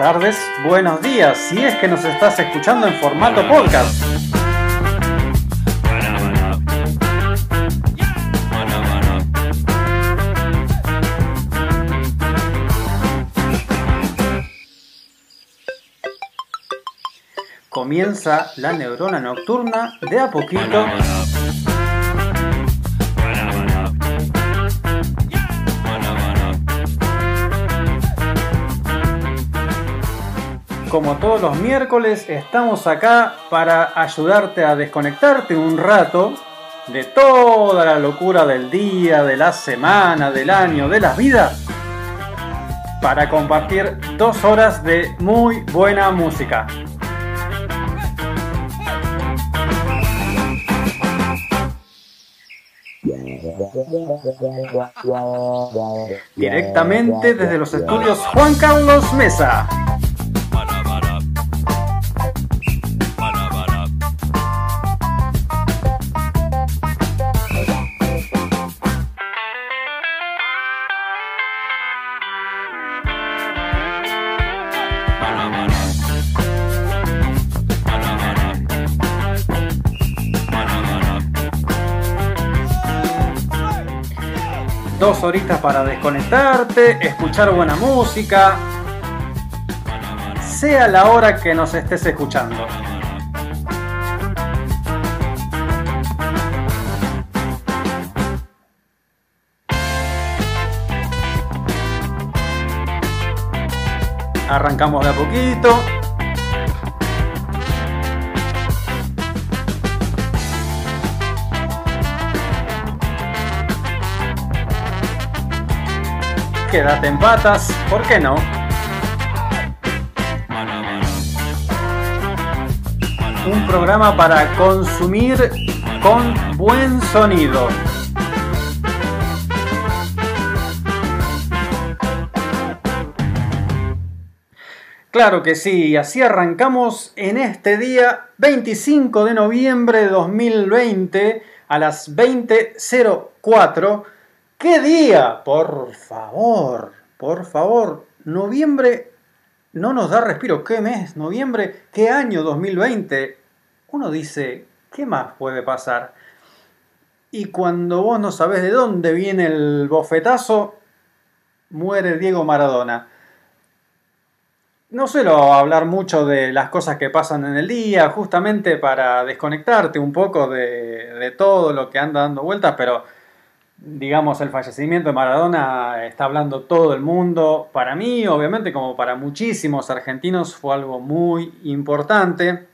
Tardes, buenos días, si es que nos estás escuchando en formato podcast. Comienza la neurona nocturna de a poquito. Como todos los miércoles, estamos acá para ayudarte a desconectarte un rato de toda la locura del día, de la semana, del año, de las vidas, para compartir dos horas de muy buena música. Directamente desde los estudios Juan Carlos Mesa. Dos horitas para desconectarte, escuchar buena música, sea la hora que nos estés escuchando. Arrancamos de a poquito. Quédate en patas, ¿por qué no? Un programa para consumir con buen sonido. Claro que sí, así arrancamos en este día 25 de noviembre de 2020 a las 20.04. ¿Qué día? Por favor, por favor. Noviembre no nos da respiro. ¿Qué mes? Noviembre, ¿qué año 2020? Uno dice, ¿qué más puede pasar? Y cuando vos no sabés de dónde viene el bofetazo, muere Diego Maradona. No suelo hablar mucho de las cosas que pasan en el día, justamente para desconectarte un poco de, de todo lo que anda dando vueltas, pero digamos, el fallecimiento de Maradona está hablando todo el mundo. Para mí, obviamente, como para muchísimos argentinos, fue algo muy importante.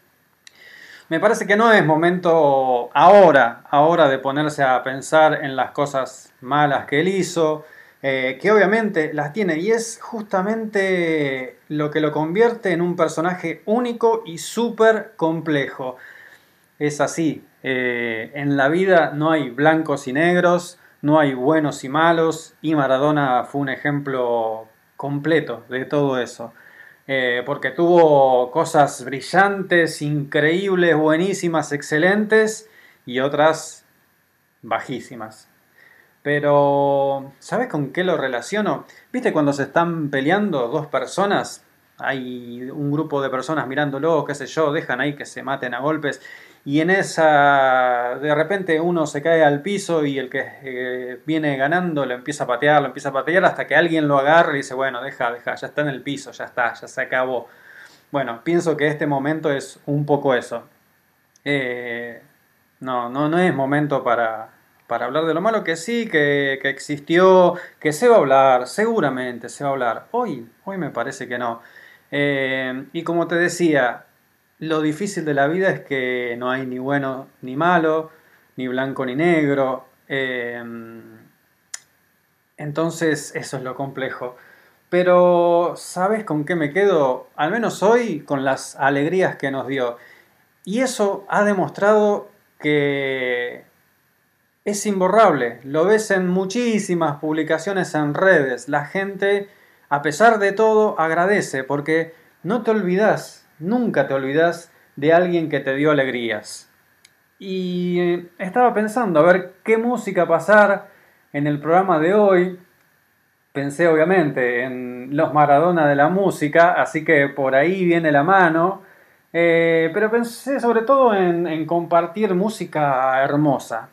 Me parece que no es momento ahora, ahora de ponerse a pensar en las cosas malas que él hizo, eh, que obviamente las tiene y es justamente lo que lo convierte en un personaje único y súper complejo. es así. Eh, en la vida no hay blancos y negros, no hay buenos y malos, y Maradona fue un ejemplo completo de todo eso. Eh, porque tuvo cosas brillantes, increíbles, buenísimas, excelentes, y otras bajísimas. Pero, ¿sabes con qué lo relaciono? ¿Viste cuando se están peleando dos personas? Hay un grupo de personas mirándolo, qué sé yo, dejan ahí que se maten a golpes y en esa de repente uno se cae al piso y el que eh, viene ganando lo empieza a patear, lo empieza a patear hasta que alguien lo agarra y dice, bueno, deja, deja, ya está en el piso, ya está, ya se acabó. Bueno, pienso que este momento es un poco eso. Eh, no, no, no es momento para, para hablar de lo malo que sí, que, que, existió, que se va a hablar, seguramente se va a hablar. Hoy, hoy me parece que no. Eh, y como te decía, lo difícil de la vida es que no hay ni bueno ni malo, ni blanco ni negro. Eh, entonces eso es lo complejo. Pero ¿sabes con qué me quedo? Al menos hoy con las alegrías que nos dio. Y eso ha demostrado que es imborrable. Lo ves en muchísimas publicaciones en redes. La gente a pesar de todo, agradece, porque no te olvidas, nunca te olvidas de alguien que te dio alegrías. Y eh, estaba pensando a ver qué música pasar en el programa de hoy. Pensé obviamente en los Maradona de la música, así que por ahí viene la mano. Eh, pero pensé sobre todo en, en compartir música hermosa.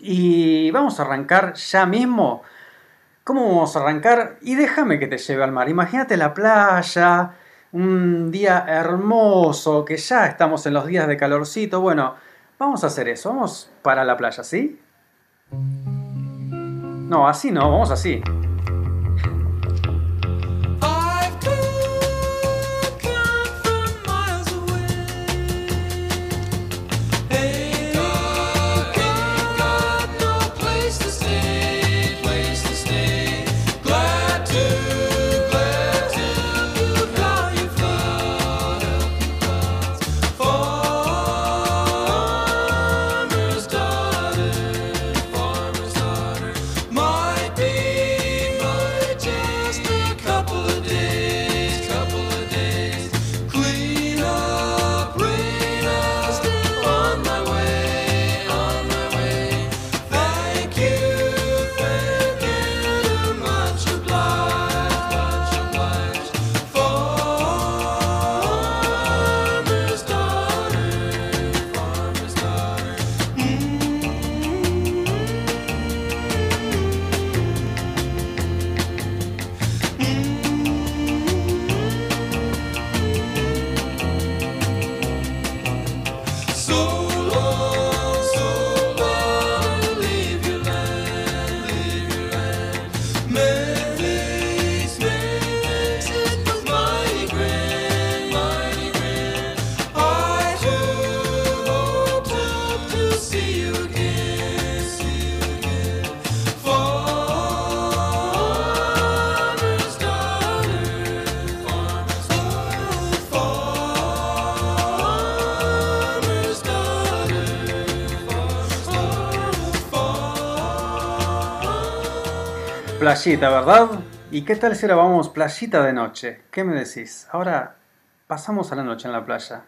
Y vamos a arrancar ya mismo ¿Cómo vamos a arrancar? Y déjame que te lleve al mar. Imagínate la playa, un día hermoso, que ya estamos en los días de calorcito. Bueno, vamos a hacer eso. Vamos para la playa, ¿sí? No, así no, vamos así. Playita, ¿verdad? ¿Y qué tal si ahora vamos playita de noche? ¿Qué me decís? Ahora pasamos a la noche en la playa.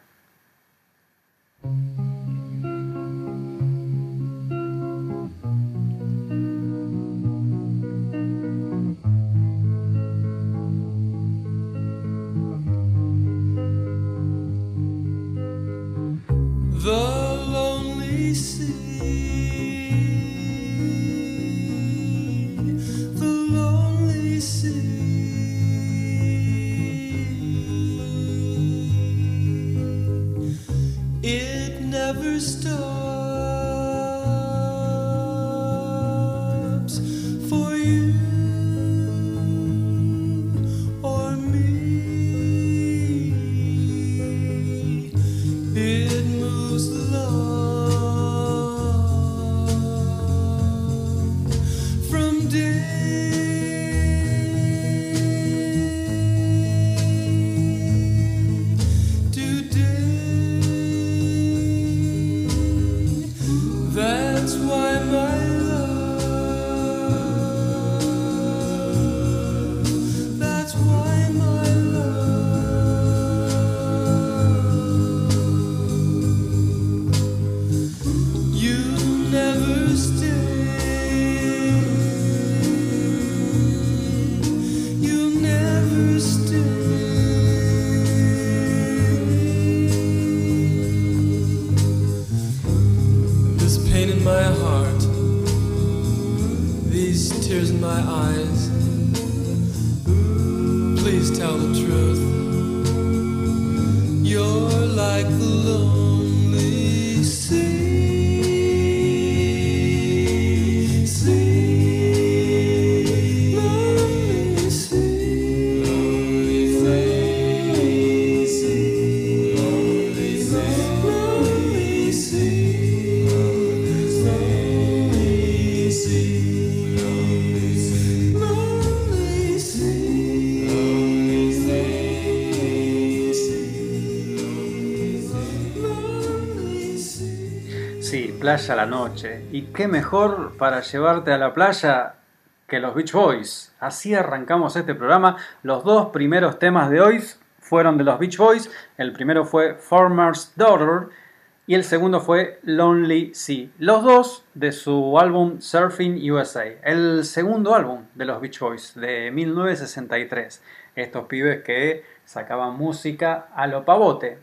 La noche. Y qué mejor para llevarte a la playa que los Beach Boys. Así arrancamos este programa. Los dos primeros temas de hoy fueron de los Beach Boys. El primero fue Farmer's Daughter y el segundo fue Lonely Sea. Los dos de su álbum Surfing USA. El segundo álbum de los Beach Boys de 1963. Estos pibes que sacaban música a lo pavote.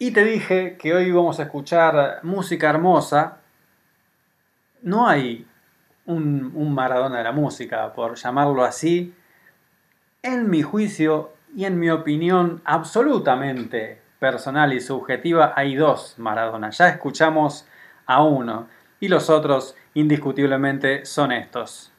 Y te dije que hoy vamos a escuchar música hermosa. No hay un, Maradona de la música, por llamarlo así. En mi juicio y en mi opinión absolutamente personal y subjetiva, hay dos Maradona. Ya escuchamos a uno y los otros indiscutiblemente son estos.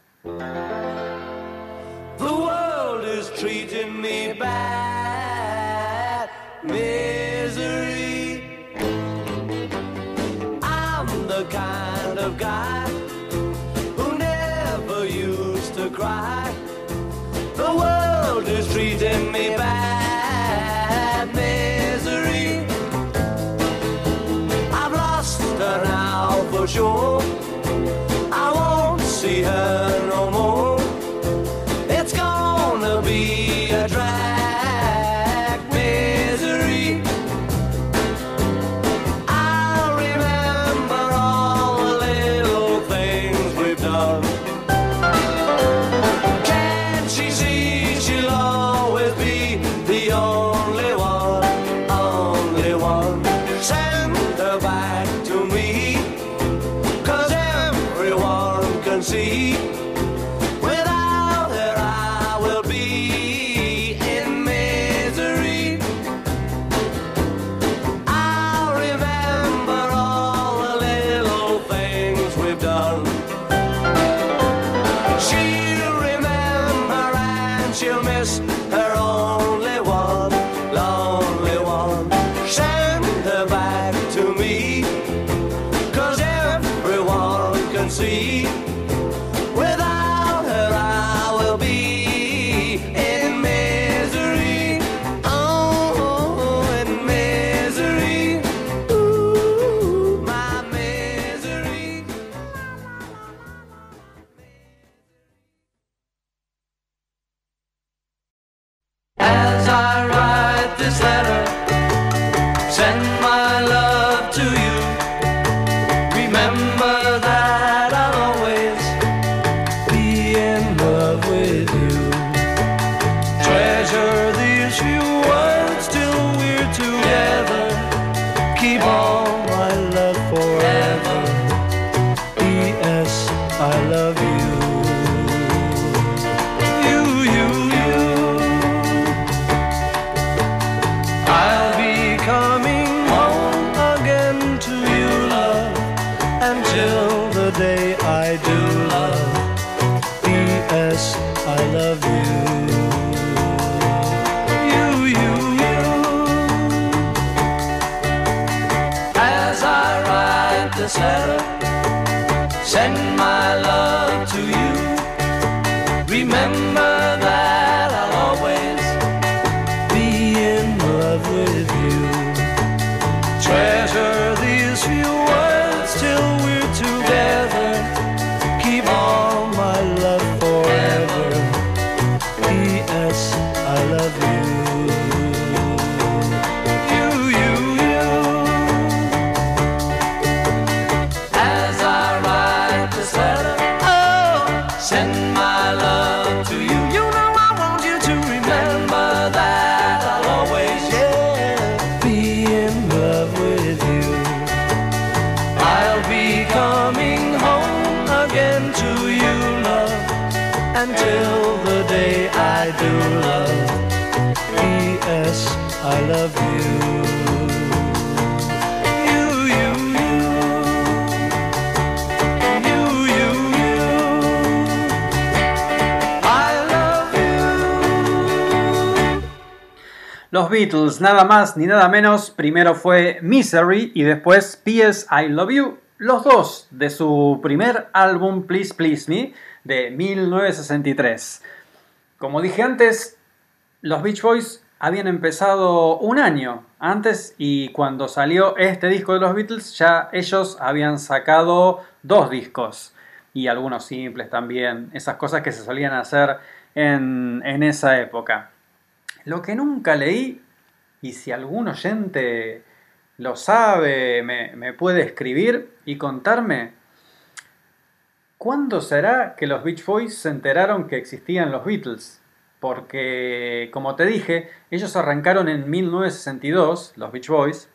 Los Beatles, nada más ni nada menos, primero fue Misery y después P.S. I Love You, los dos de su primer álbum Please Please Me de 1963. Como dije antes, los Beach Boys habían empezado un año antes y cuando salió este disco de los Beatles ya ellos habían sacado dos discos y algunos simples también, esas cosas que se solían hacer en, en esa época. Lo que nunca leí, y si algún oyente lo sabe, me, puede escribir y contarme, ¿cuándo será que los Beach Boys se enteraron que existían los Beatles? Porque, como te dije, ellos arrancaron en 1962, los Beach Boys,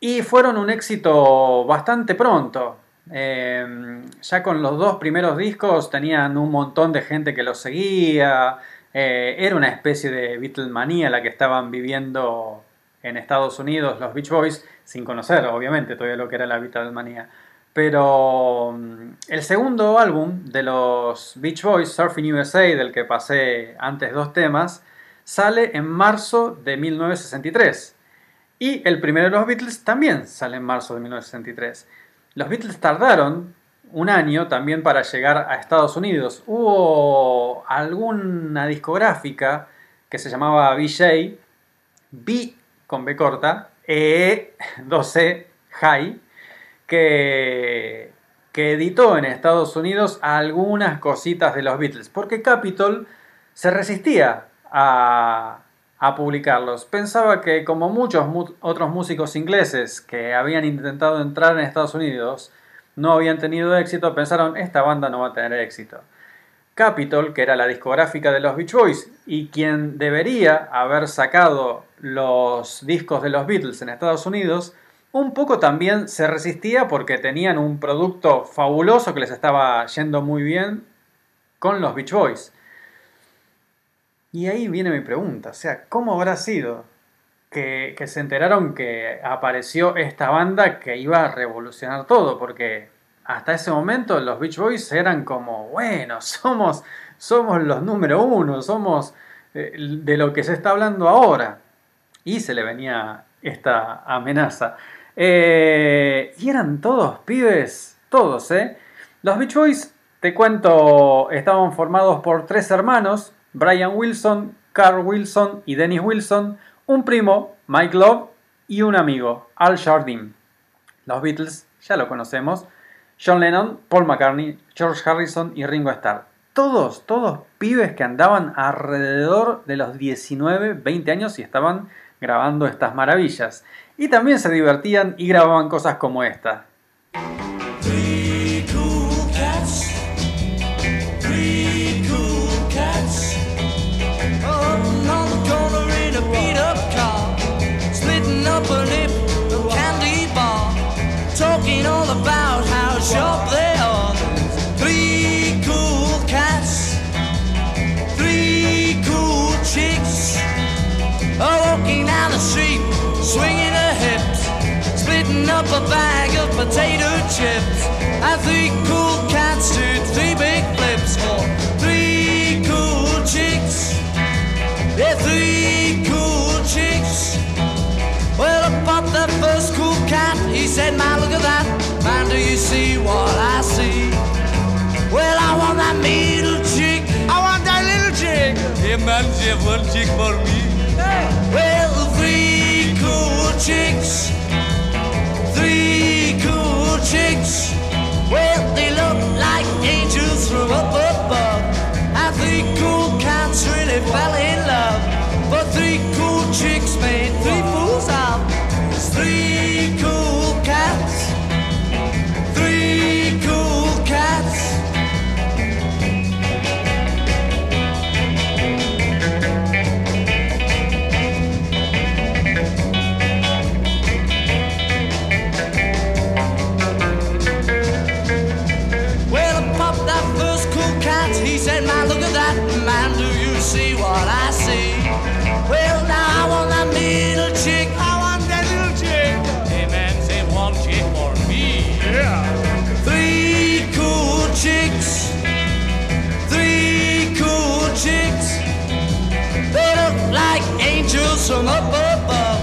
y fueron un éxito bastante pronto. Eh, ya con los dos primeros discos tenían un montón de gente que los seguía. Eh, era una especie de Beatlemanía la que estaban viviendo en Estados Unidos los Beach Boys, sin conocer obviamente todavía lo que era la Beatlemanía. Pero mm, el segundo álbum de los Beach Boys, Surfing USA, del que pasé antes dos temas, sale en marzo de 1963. Y el primero de los Beatles también sale en marzo de 1963. Los Beatles tardaron un año también para llegar a Estados Unidos. Hubo alguna discográfica que se llamaba BJ, B con B corta, E 12 High, que, que editó en Estados Unidos algunas cositas de los Beatles, porque Capitol se resistía a, a publicarlos. Pensaba que como muchos mu- otros músicos ingleses que habían intentado entrar en Estados Unidos no habían tenido éxito, pensaron esta banda no va a tener éxito. Capitol, que era la discográfica de los Beach Boys y quien debería haber sacado los discos de los Beatles en Estados Unidos, un poco también se resistía porque tenían un producto fabuloso que les estaba yendo muy bien con los Beach Boys. Y ahí viene mi pregunta, o sea, ¿cómo habrá sido que, se enteraron que apareció esta banda que iba a revolucionar todo? Porque hasta ese momento los Beach Boys eran como, bueno, somos, somos los número uno, somos eh, de lo que se está hablando ahora. Y se le venía esta amenaza. Eh, y eran todos pibes, todos, ¿eh? Los Beach Boys, te cuento, estaban formados por tres hermanos, Brian Wilson, Carl Wilson y Dennis Wilson, un primo, Mike Love, y un amigo, Al Jardine. Los Beatles, ya lo conocemos, John Lennon, Paul McCartney, George Harrison y Ringo Starr. Todos, todos pibes que andaban alrededor de los 19, 20 años y estaban grabando estas maravillas. Y también se divertían y grababan cosas como esta. Three cool cats did three big flips for three cool chicks. Yeah, three cool chicks. Well, about that first cool cat, he said, Man, look at that. Man, do you see what I see? Well, I want that middle chick. I want that little chick. Hey, man, you have one chick for me. Well, three cool chicks. They look like angels from above. what I see. Well, now I want that middle chick. I want that little chick. Hey, man, say one chick for me. Yeah. Three cool chicks. Three cool chicks. They look like angels from up above.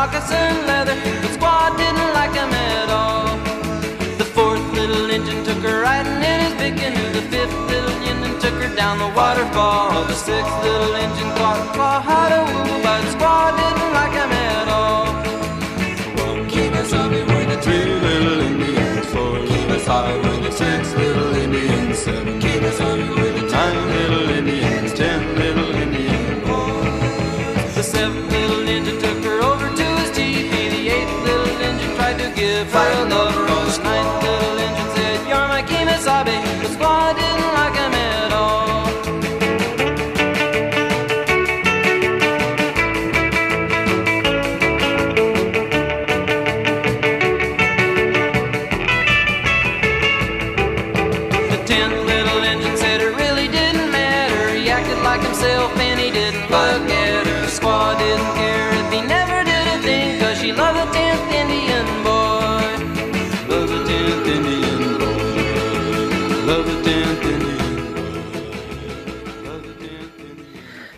Moccasin leather. But Squaw didn't like him at all. The fourth little engine took her riding in his big canoe. The fifth little engine took her down the waterfall. The sixth little engine caught Squaw how to woo, but Squaw didn't like him at all. Keep us up with the three little Indians, four, keep us five with the six little Indians, seven, keep us up with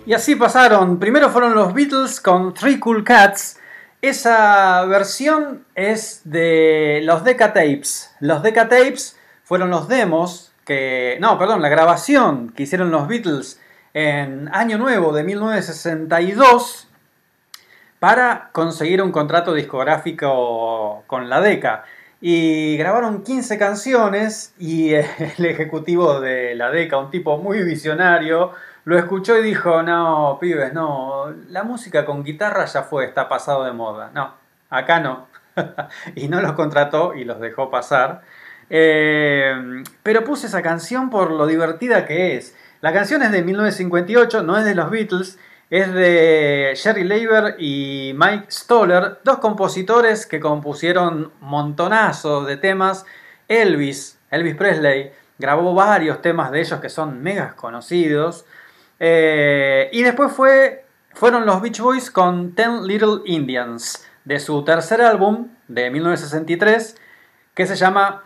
Y así pasaron. Primero fueron los Beatles con Three Cool Cats. Esa versión es de los Decca Tapes. Los Decca Tapes fueron los demos que. No, perdón, la grabación que hicieron los Beatles en Año Nuevo de 1962 para conseguir un contrato discográfico con la Decca. Y grabaron 15 canciones y el ejecutivo de la Decca, un tipo muy visionario, lo escuchó y dijo, no, pibes, no, la música con guitarra ya fue, está pasado de moda. No, acá no. y no los contrató y los dejó pasar. Eh, pero puse esa canción por lo divertida que es. La canción es de 1958, no es de los Beatles, es de Jerry Leiber y Mike Stoller, dos compositores que compusieron montonazo de temas. Elvis, Elvis Presley, grabó varios temas de ellos que son megas conocidos. Eh, y después fue, fueron los Beach Boys con Ten Little Indians, de su tercer álbum de 1963, que se llama...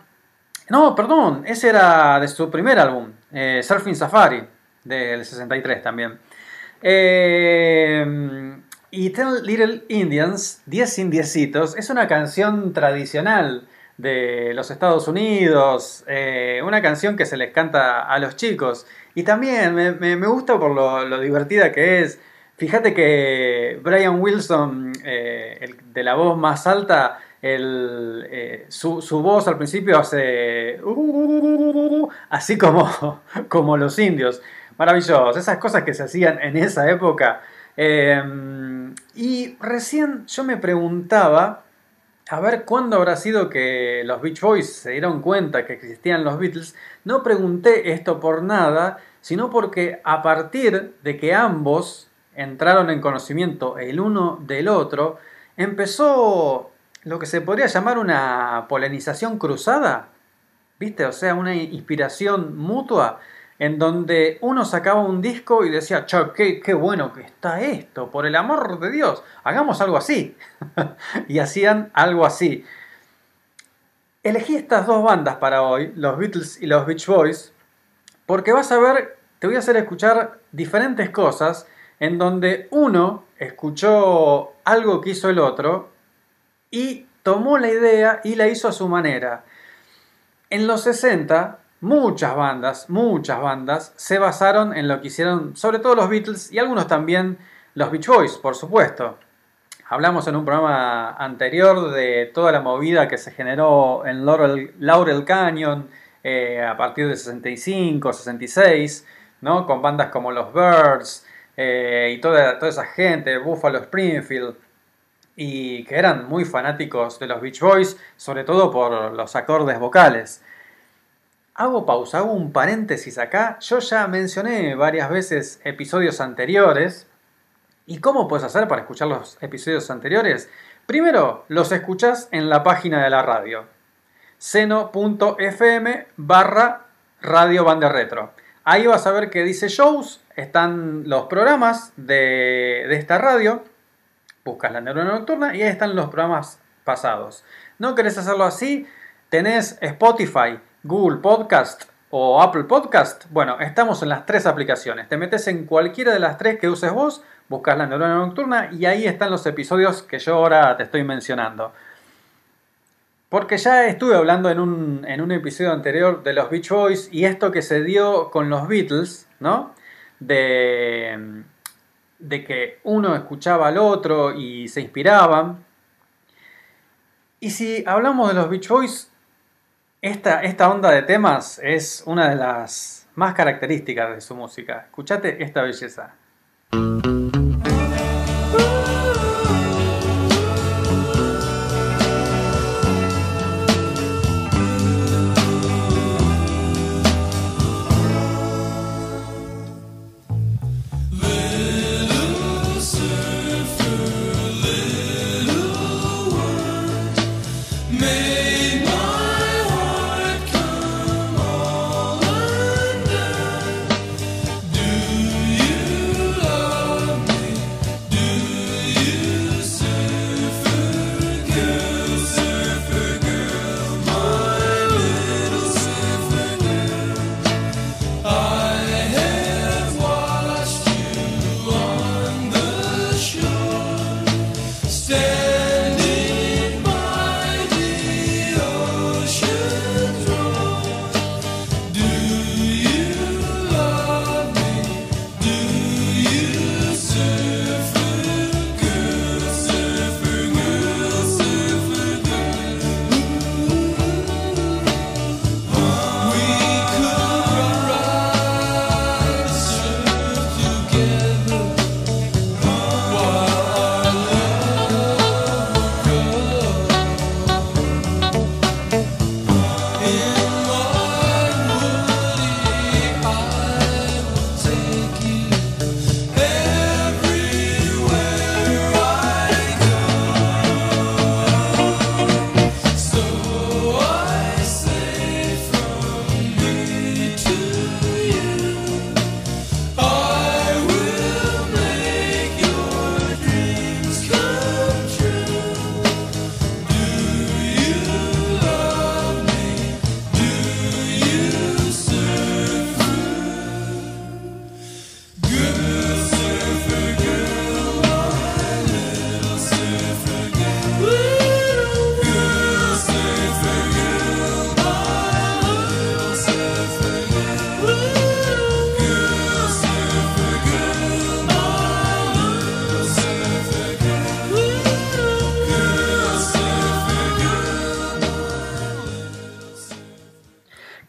No, perdón, ese era de su primer álbum, eh, Surfing Safari, del 63 también. Eh, y Ten Little Indians, 10 indiecitos, es una canción tradicional de los Estados Unidos, eh, una canción que se les canta a los chicos. Y también me, gusta por lo, divertida que es. Fíjate que Brian Wilson, eh, el de la voz más alta, su, su voz al principio hace así como, como los indios. Maravilloso, esas cosas que se hacían en esa época. Eh, y recién yo me preguntaba, a ver cuándo habrá sido que los Beach Boys se dieron cuenta que existían los Beatles. No pregunté esto por nada, sino porque a partir de que ambos entraron en conocimiento el uno del otro, empezó lo que se podría llamar una polinización cruzada. ¿Viste? O sea, una inspiración mutua en donde uno sacaba un disco y decía, che, qué, qué bueno que está esto, por el amor de Dios, hagamos algo así. y hacían algo así. Elegí estas dos bandas para hoy, los Beatles y los Beach Boys, porque vas a ver, te voy a hacer escuchar diferentes cosas en donde uno escuchó algo que hizo el otro y tomó la idea y la hizo a su manera. En los 60, muchas bandas, muchas bandas se basaron en lo que hicieron, sobre todo los Beatles y algunos también los Beach Boys, por supuesto. Hablamos en un programa anterior de toda la movida que se generó en Laurel, Laurel Canyon eh, a partir de 65, 66, ¿no? con bandas como los Birds eh, y toda, toda esa gente, Buffalo Springfield. y que eran muy fanáticos de los Beach Boys, sobre todo por los acordes vocales. Hago pausa, hago un paréntesis acá. Yo ya mencioné varias veces episodios anteriores. ¿Y cómo puedes hacer para escuchar los episodios anteriores? Primero, los escuchas en la página de la radio. seno.fm barra radio. Ahí vas a ver que dice shows, están los programas de, de esta radio. Buscas la neurona nocturna y ahí están los programas pasados. ¿No querés hacerlo así? Tenés Spotify, Google Podcast o Apple Podcast. Bueno, estamos en las tres aplicaciones. Te metes en cualquiera de las tres que uses vos, buscas la neurona nocturna y ahí están los episodios que yo ahora te estoy mencionando. Porque ya estuve hablando en un, en un episodio anterior de los Beach Boys y esto que se dio con los Beatles, ¿no? De, de que uno escuchaba al otro y se inspiraban. Y si hablamos de los Beach Boys, esta, esta onda de temas es una de las más características de su música. Escuchate esta belleza.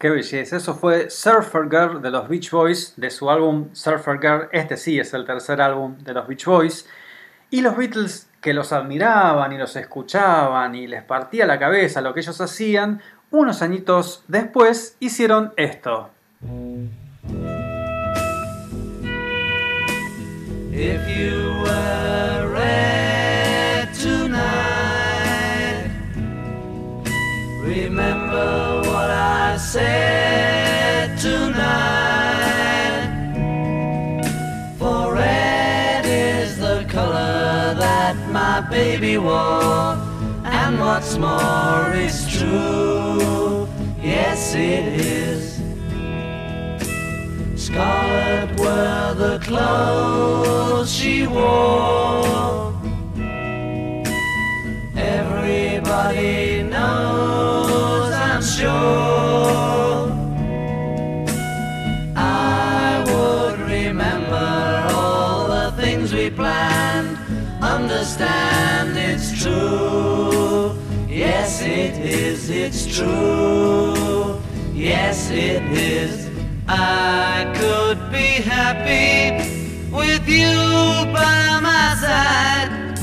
Qué. Eso fue Surfer Girl de los Beach Boys, de su álbum Surfer Girl. Este sí es el tercer álbum de los Beach Boys. Y los Beatles, que los admiraban y los escuchaban y les partía la cabeza lo que ellos hacían, unos añitos después hicieron esto. Said tonight. For red is the color that my baby wore, and what's more is true. Yes, it is. Scarlet were the clothes she wore. Everybody it's true. Yes, it is. I could be happy with you by my side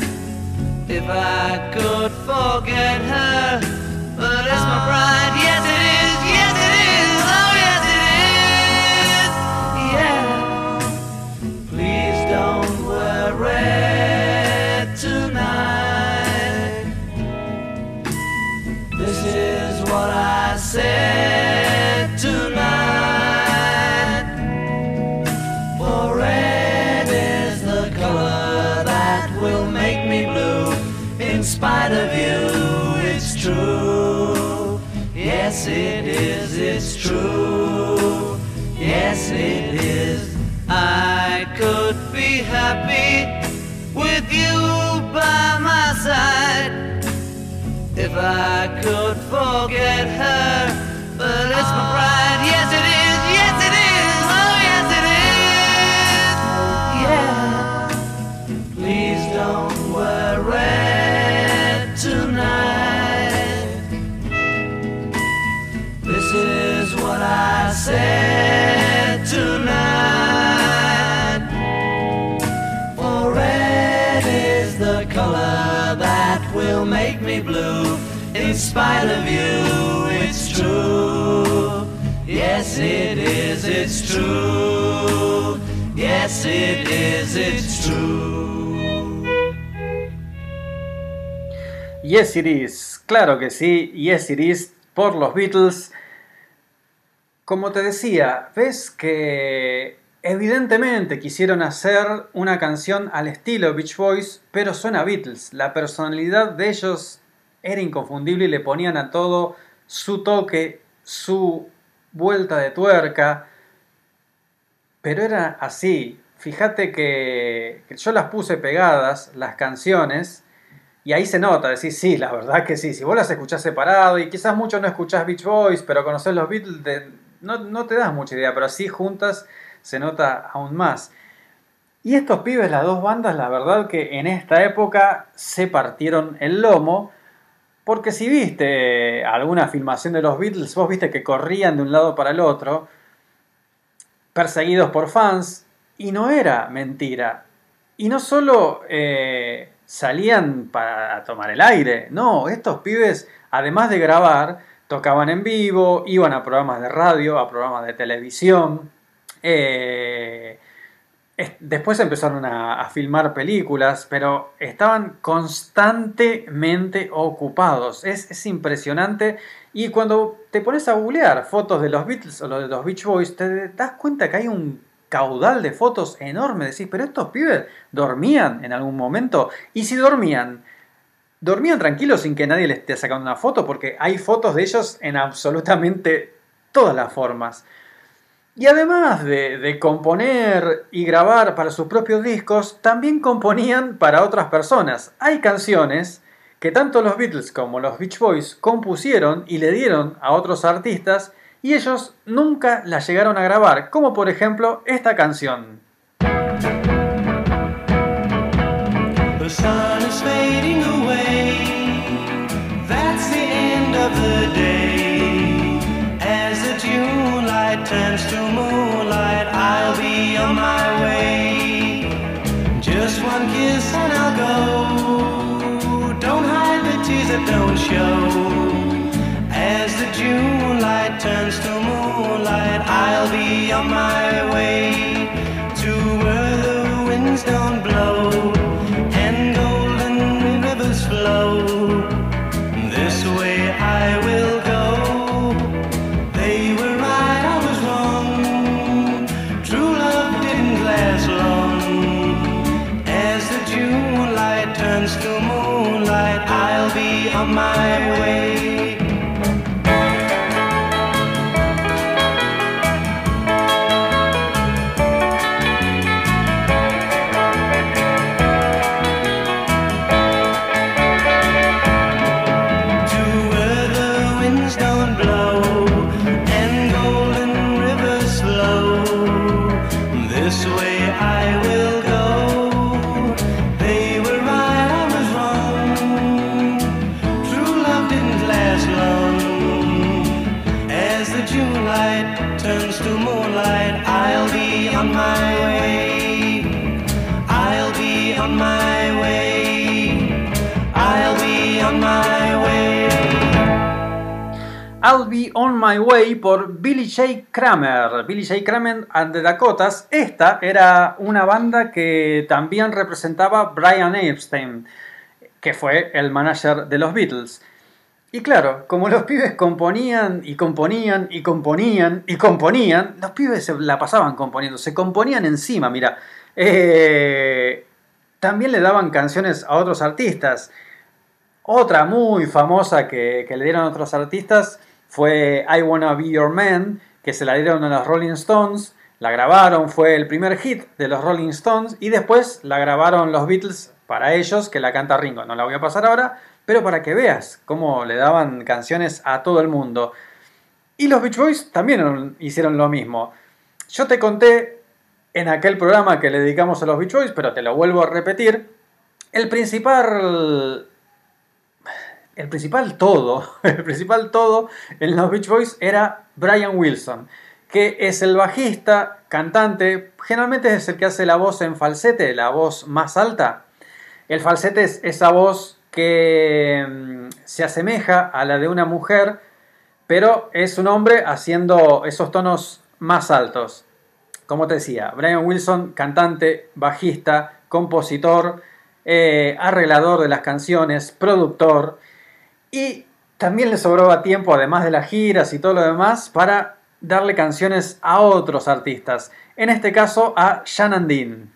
if I could forget her. Yes, it is, it's true. Yes, it is. I could be happy with you by my side if I could forget her. Spite of you, it's true. Yes, it is, it's true. Yes, it is, it's true. Yes It Is, claro que sí, Yes It Is por los Beatles. Como te decía, ves que evidentemente quisieron hacer una canción al estilo Beach Boys, pero suena Beatles. La personalidad de ellos era inconfundible y le ponían a todo su toque, su vuelta de tuerca. Pero era así. Fíjate que, yo las puse pegadas, las canciones, y ahí se nota, decís, sí, la verdad que sí. Si vos las escuchás separado, y quizás mucho no escuchás Beach Boys, pero conocés los Beatles, no, no te das mucha idea, pero así juntas se nota aún más. Y estos pibes, las dos bandas, la verdad que en esta época se partieron el lomo, porque si viste alguna filmación de los Beatles, vos viste que corrían de un lado para el otro, perseguidos por fans, y no era mentira. Y no solo eh, salían para tomar el aire, no, estos pibes, además de grabar, tocaban en vivo, iban a programas de radio, a programas de televisión. eh, Después empezaron a, filmar películas, pero estaban constantemente ocupados. Es, es impresionante. Y cuando te pones a googlear fotos de los Beatles o de los Beach Boys, te das cuenta que hay un caudal de fotos enorme. Decís, pero estos pibes dormían en algún momento. Y si dormían, dormían tranquilos sin que nadie les esté sacando una foto, porque hay fotos de ellos en absolutamente todas las formas. Y además de, de componer y grabar para sus propios discos, también componían para otras personas. Hay canciones que tanto los Beatles como los Beach Boys compusieron y le dieron a otros artistas y ellos nunca las llegaron a grabar, como por ejemplo esta canción. My way. Just one kiss and I'll go. Don't hide the tears that don't show. As the June light turns to moonlight, I'll be on my way to where the winds don't blow My Way por Billy J. Kramer. Billy J. Kramer and the Dakotas. Esta era una banda que también representaba Brian Epstein, que fue el manager de los Beatles. Y claro, como los pibes componían y componían y componían y componían, los pibes se la pasaban componiendo, se componían encima, mira. Eh, también le daban canciones a otros artistas. Otra muy famosa que, que le dieron a otros artistas fue I Wanna Be Your Man, que se la dieron a los Rolling Stones, la grabaron, fue el primer hit de los Rolling Stones y después la grabaron los Beatles para ellos, que la canta Ringo. No la voy a pasar ahora, pero para que veas cómo le daban canciones a todo el mundo. Y los Beach Boys también hicieron lo mismo. Yo te conté en aquel programa que le dedicamos a los Beach Boys, pero te lo vuelvo a repetir. El principal el principal todo, el principal todo en los Beach Boys era Brian Wilson, que es el bajista, cantante, generalmente es el que hace la voz en falsete, la voz más alta. El falsete es esa voz que mm, se asemeja a la de una mujer, pero es un hombre haciendo esos tonos más altos. Como te decía, Brian Wilson, cantante, bajista, compositor, eh, arreglador de las canciones, productor, y también le sobraba tiempo, además de las giras y todo lo demás, para darle canciones a otros artistas. En este caso a Shannon Dean.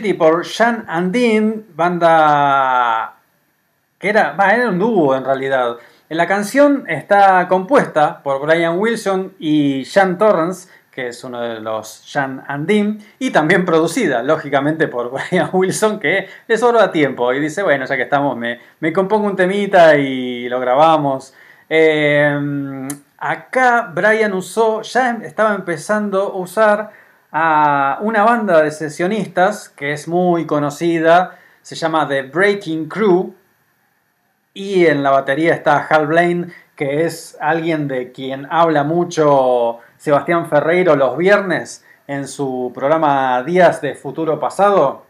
Por Sean and Dean, banda que era, era un dúo en realidad. La canción está compuesta por Brian Wilson y Sean Torrance, que es uno de los Sean and Dean, y también producida, lógicamente, por Brian Wilson, que le sobra tiempo y dice, bueno, ya que estamos, me, me compongo un temita y lo grabamos. Eh, acá Brian usó, ya estaba empezando a usar a una banda de sesionistas que es muy conocida, se llama The Breaking Crew, y en la batería está Hal Blaine, que es alguien de quien habla mucho Sebastián Ferreiro los viernes en su programa Días de Futuro Pasado.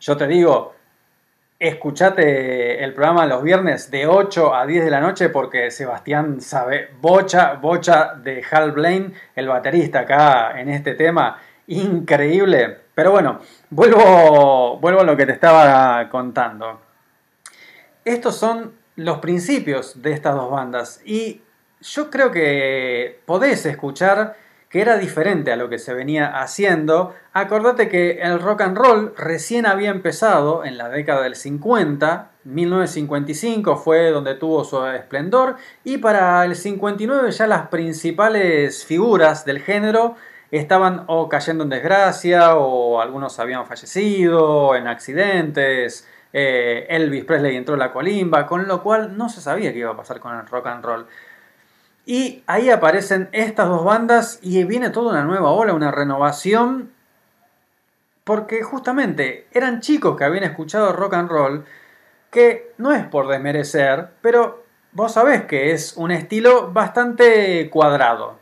Yo te digo, escuchate el programa los viernes de 8 a 10 de la noche porque Sebastián sabe bocha, bocha de Hal Blaine, el baterista acá en este tema, increíble. Pero bueno, vuelvo, vuelvo a lo que te estaba contando. Estos son los principios de estas dos bandas y yo creo que podés escuchar que era diferente a lo que se venía haciendo. Acordate que el rock and roll recién había empezado en la década del 50, 1955 fue donde tuvo su esplendor y para el 59 ya las principales figuras del género estaban o cayendo en desgracia o algunos habían fallecido en accidentes. Eh, Elvis Presley entró en la colimba, con lo cual no se sabía qué iba a pasar con el rock and roll. Y ahí aparecen estas dos bandas y viene toda una nueva ola, una renovación. Porque justamente eran chicos que habían escuchado rock and roll, que no es por desmerecer, pero vos sabés que es un estilo bastante cuadrado,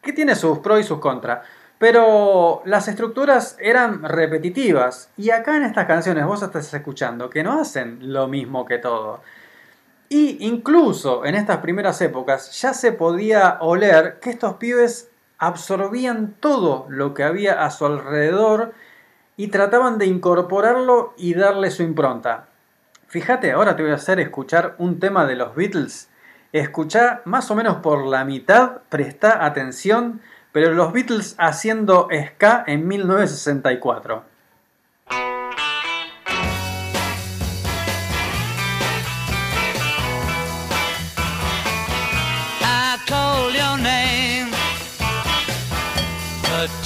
que tiene sus pros y sus contras. Pero las estructuras eran repetitivas y acá en estas canciones vos estás escuchando que no hacen lo mismo que todo. Y incluso en estas primeras épocas ya se podía oler que estos pibes absorbían todo lo que había a su alrededor y trataban de incorporarlo y darle su impronta. Fíjate, ahora te voy a hacer escuchar un tema de los Beatles. Escucha más o menos por la mitad, presta atención, pero los Beatles haciendo ska en 1964.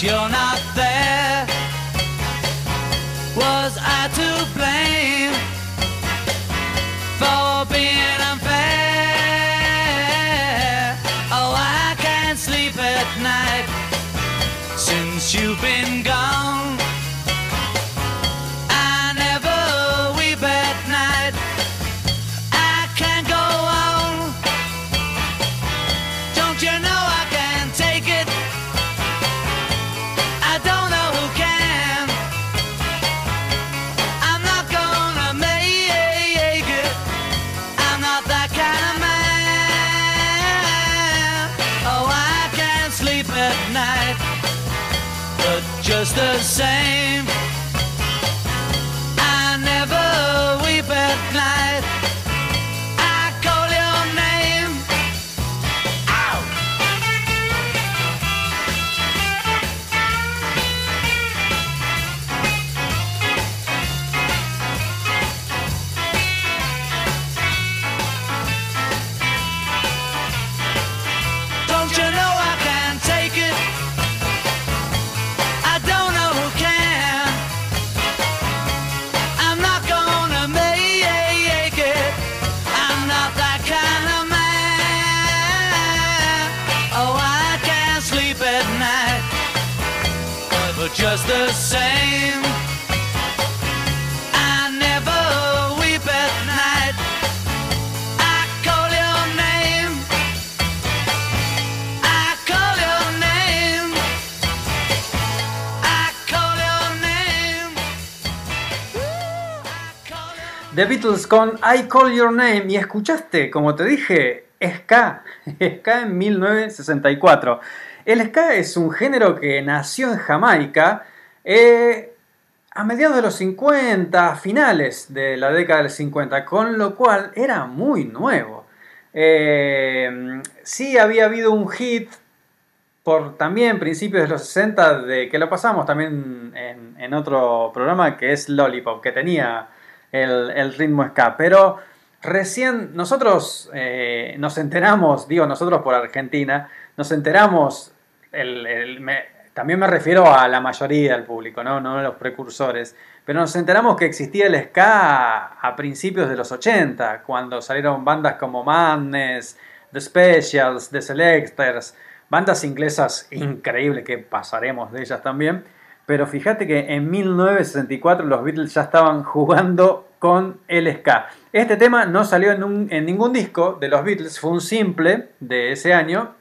You're not The Beatles con I Call Your Name. Y escuchaste, como te dije, ska. Ska en 1964. El ska es un género que nació en Jamaica eh, a mediados de los 50, finales de la década del 50, con lo cual era muy nuevo. Eh, sí había habido un hit por también principios de los 60, de, que lo pasamos también en, en otro programa que es Lollipop, que tenía el, ritmo ska, pero recién nosotros eh, nos enteramos, digo nosotros por Argentina, nos enteramos, también me refiero a la mayoría del público, ¿no? no a los precursores, pero nos enteramos que existía el ska a, a principios de los 80, cuando salieron bandas como Madness, The Specials, The Selectors, bandas inglesas increíbles que pasaremos de ellas también. Pero fíjate que en 1964 los Beatles ya estaban jugando con el ska. Este tema no salió en, ningún disco de los Beatles, fue un simple de ese año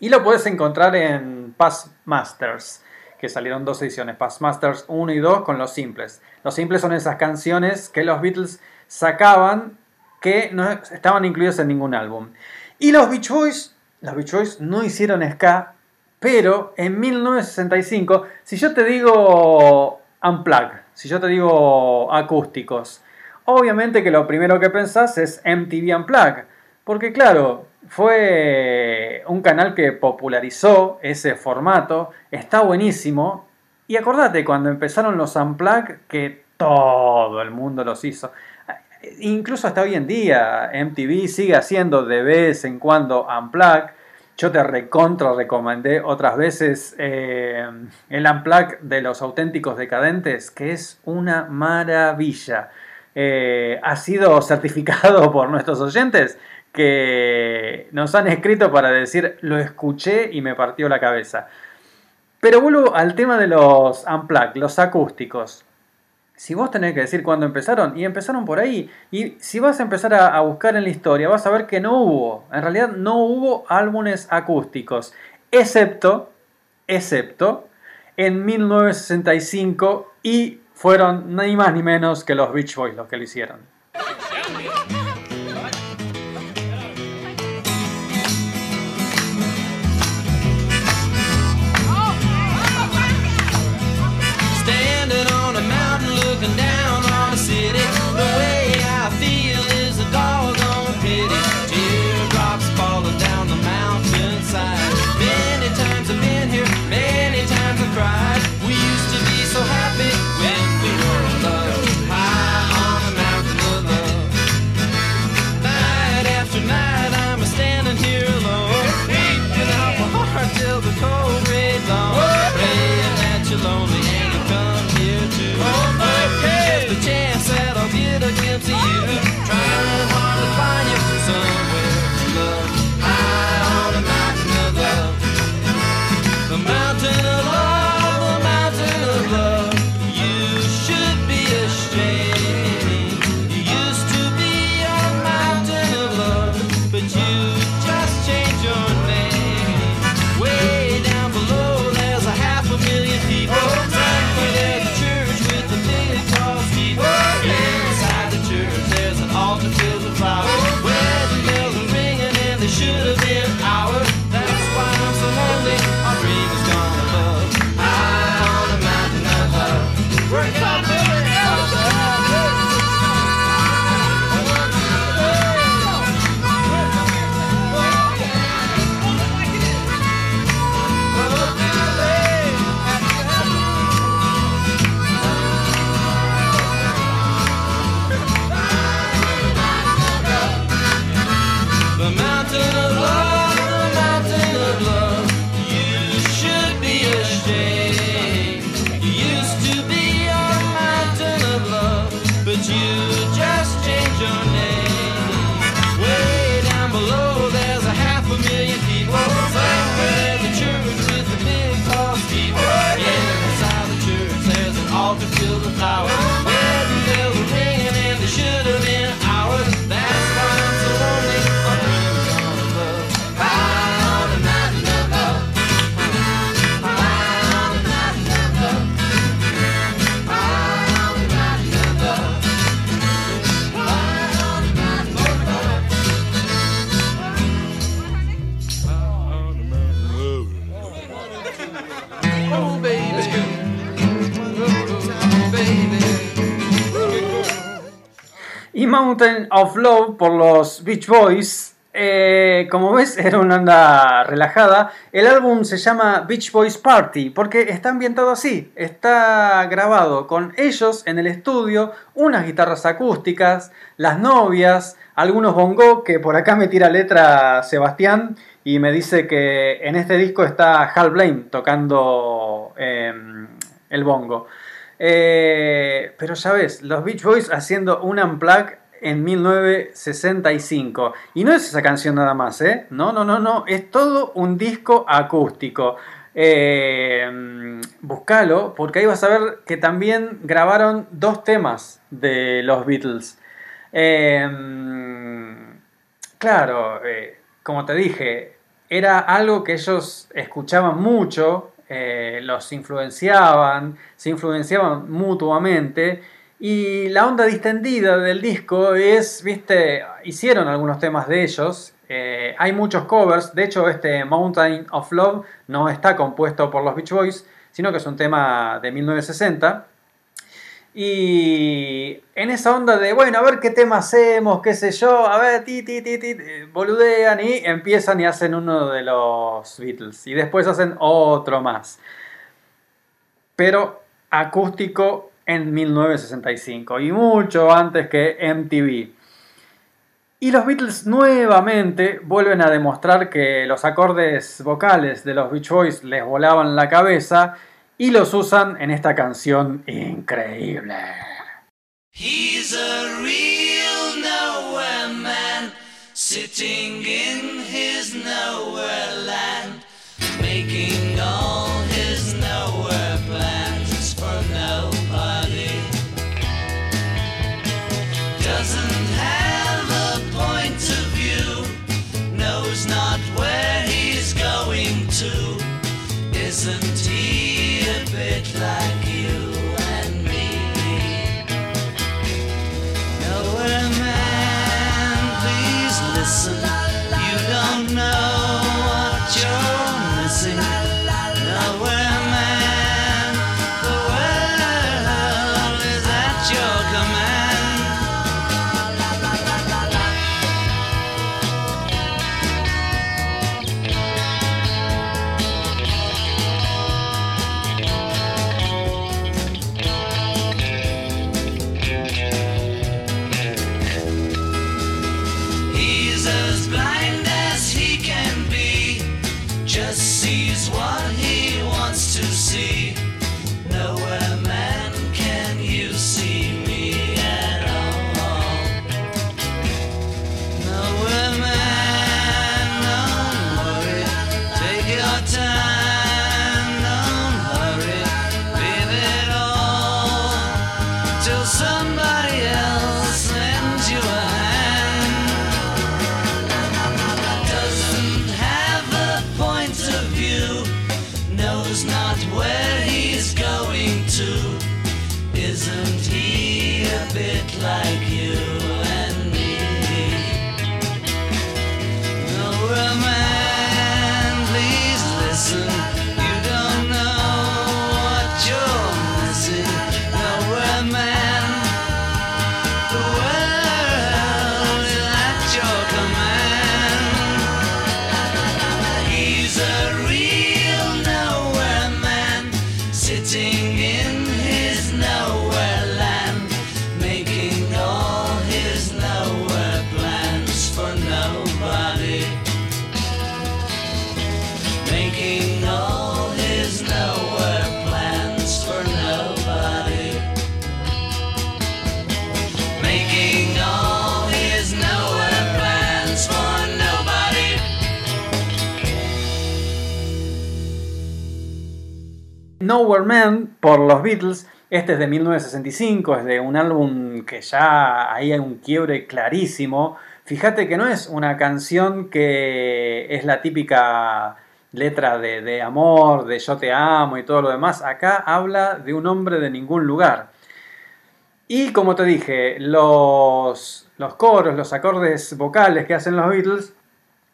y lo puedes encontrar en Past Masters, que salieron dos ediciones, Past Masters 1 y 2 con los simples. Los simples son esas canciones que los Beatles sacaban que no estaban incluidos en ningún álbum. Y los Beach Boys, los Beach Boys no hicieron ska, pero en 1965, si yo te digo unplug, si yo te digo acústicos, obviamente que lo primero que pensás es MTV Unplug, porque claro, fue un canal que popularizó ese formato, está buenísimo, y acordate cuando empezaron los Unplug que todo el mundo los hizo incluso hasta hoy en día, MTV sigue haciendo de vez en cuando Unplug. Yo te recontra recomendé otras veces eh, el Unplug de los auténticos decadentes, que es una maravilla. Eh, ha sido certificado por nuestros oyentes que nos han escrito para decir lo escuché y me partió la cabeza. Pero vuelvo al tema de los Unplug, los acústicos si vos tenés que decir cuándo empezaron, y empezaron por ahí, y si vas a empezar a, buscar en la historia, vas a ver que no hubo, en realidad no hubo álbumes acústicos, excepto, excepto, en 1965, y fueron ni más ni menos que los Beach Boys los que lo hicieron. get the way Mountain of Love por los Beach Boys. Eh, como ves, era una onda relajada. El álbum se llama Beach Boys Party porque está ambientado así. Está grabado con ellos en el estudio, unas guitarras acústicas, las novias, algunos bongo que por acá me tira letra Sebastián y me dice que en este disco está Hal Blaine tocando em, el bongo. Eh, pero ya ves, los Beach Boys haciendo un unplug en 1965. Y no es esa canción nada más, ¿eh? No, no, no, no. Es todo un disco acústico. Eh, búscalo, porque ahí vas a ver que también grabaron dos temas de los Beatles. Eh, claro, eh, como te dije, era algo que ellos escuchaban mucho eh, los influenciaban, se influenciaban mutuamente. Y la onda distendida del disco es, viste, hicieron algunos temas de ellos. eh, hay muchos covers. De hecho, este Mountain of Love no está compuesto por los Beach Boys, sino que es un tema de 1960. Y en esa onda de, bueno, a ver qué tema hacemos, qué sé yo, a ver, ti, ti, ti, ti, eh, boludean y empiezan y hacen uno de los Beatles. Y después hacen otro más. Pero acústico en 1965 y mucho antes que MTV. Y los Beatles nuevamente vuelven a demostrar que los acordes vocales de los Beach Boys les volaban la cabeza y los usan en esta canción increíble. Por los Beatles. Este es de 1965, es de un álbum que ya ahí hay un quiebre clarísimo. Fíjate que no es una canción que es la típica letra de, de amor, de yo te amo y todo lo demás. Acá habla de un hombre de ningún lugar. Y como te dije, los, los coros, los acordes vocales que hacen los Beatles,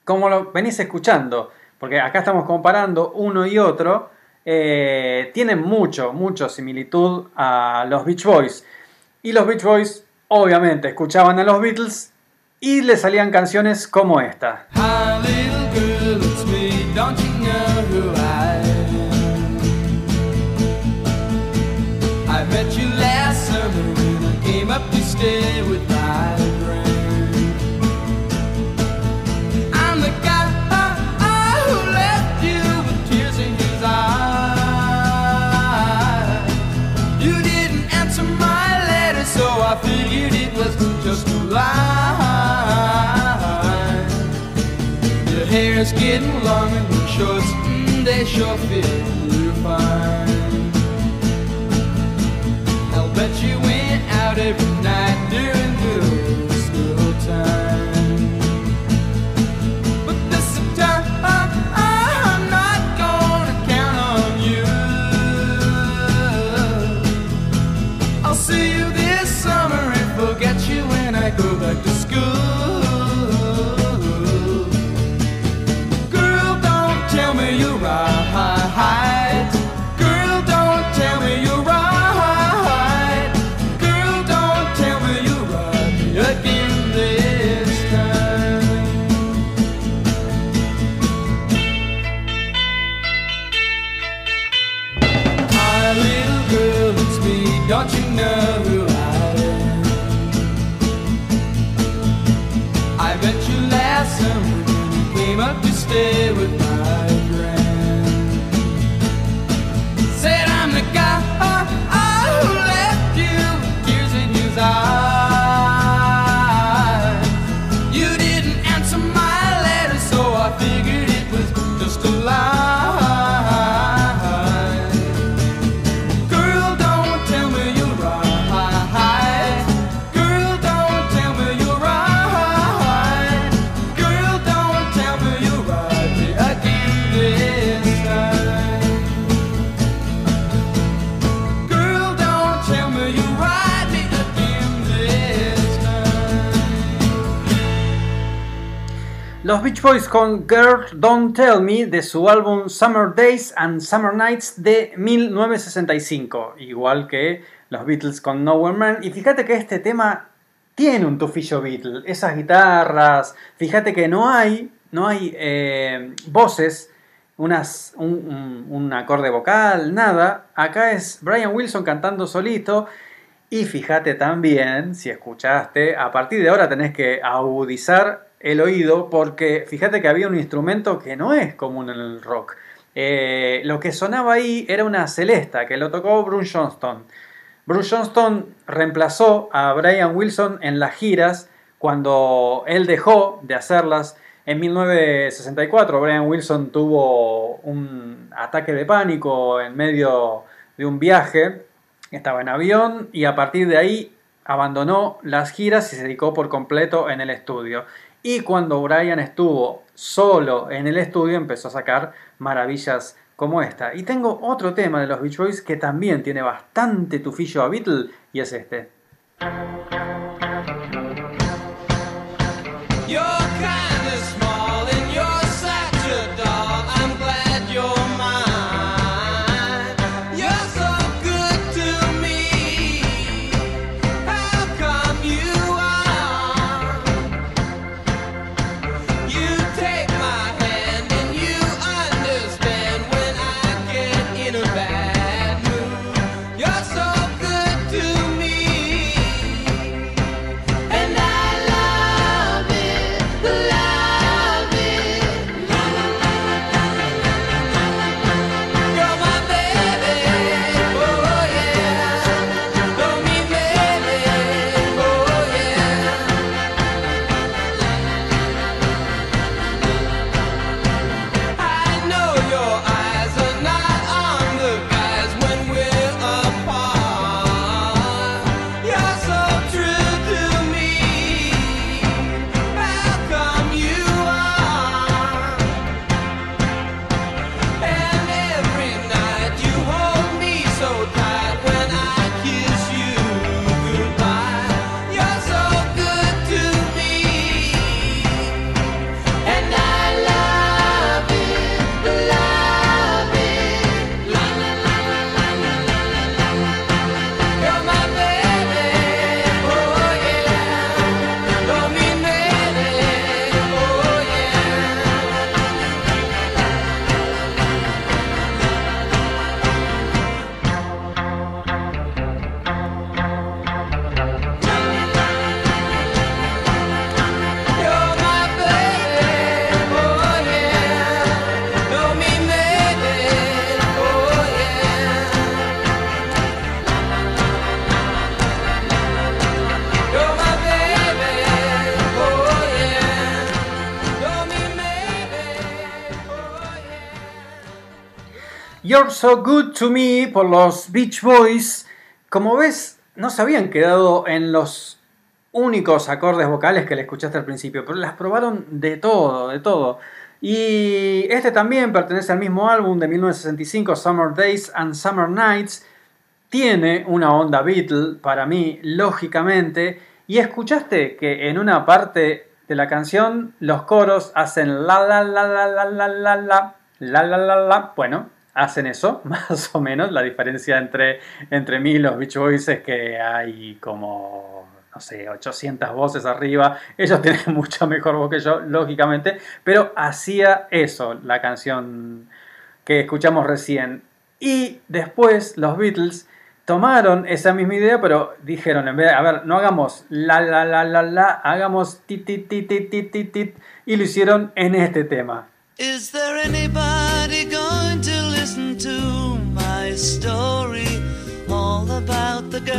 como lo venís escuchando, porque acá estamos comparando uno y otro, eh, tienen mucho, mucho similitud a los Beach Boys. Y los Beach Boys, obviamente, escuchaban a los Beatles y le salían canciones como esta. Hair's getting long and shorts, mm, they sure fit away. Los Beach Boys con Girl Don't Tell Me de su álbum Summer Days and Summer Nights de 1965, igual que los Beatles con Nowhere Man. Y fíjate que este tema tiene un tufillo Beatle, esas guitarras, fíjate que no hay, no hay eh, voces, un- un acorde vocal, nada. Acá es Brian Wilson cantando solito. Y fíjate también, si escuchaste, a partir de ahora tenés que agudizar el oído porque fíjate que había un instrumento que no es común en el rock. Eh, lo que sonaba ahí era una celesta que lo tocó Bruce Johnston. Bruce Johnston reemplazó a Brian Wilson en las giras cuando él dejó de hacerlas. En 1964 Brian Wilson tuvo un ataque de pánico en medio de un viaje estaba en avión y a partir de ahí abandonó las giras y se dedicó por completo en el estudio. Y cuando Brian estuvo solo en el estudio empezó a sacar maravillas como esta. Y tengo otro tema de los Beach Boys que también tiene bastante tufillo a Beatle y es este. You're So Good to Me por los Beach Boys. Como ves, no se habían quedado en los únicos acordes vocales que le escuchaste al principio, pero las probaron de todo, de todo. Y este también pertenece al mismo álbum de 1965, Summer Days and Summer Nights. Tiene una onda Beatle para mí, lógicamente. Y escuchaste que en una parte de la canción los coros hacen la la la la la la la la la la la la. Bueno, hacen eso, más o menos. La diferencia entre, entre mí y los Beach Boys es que hay como, no sé, 800 voces arriba. Ellos tienen mucha mejor voz que yo, lógicamente. Pero hacía eso la canción que escuchamos recién. Y después los Beatles tomaron esa misma idea, pero dijeron, en vez de, a ver, no hagamos la la la la la, hagamos tit tit tit tit tit tit y lo hicieron en este tema. Is there anybody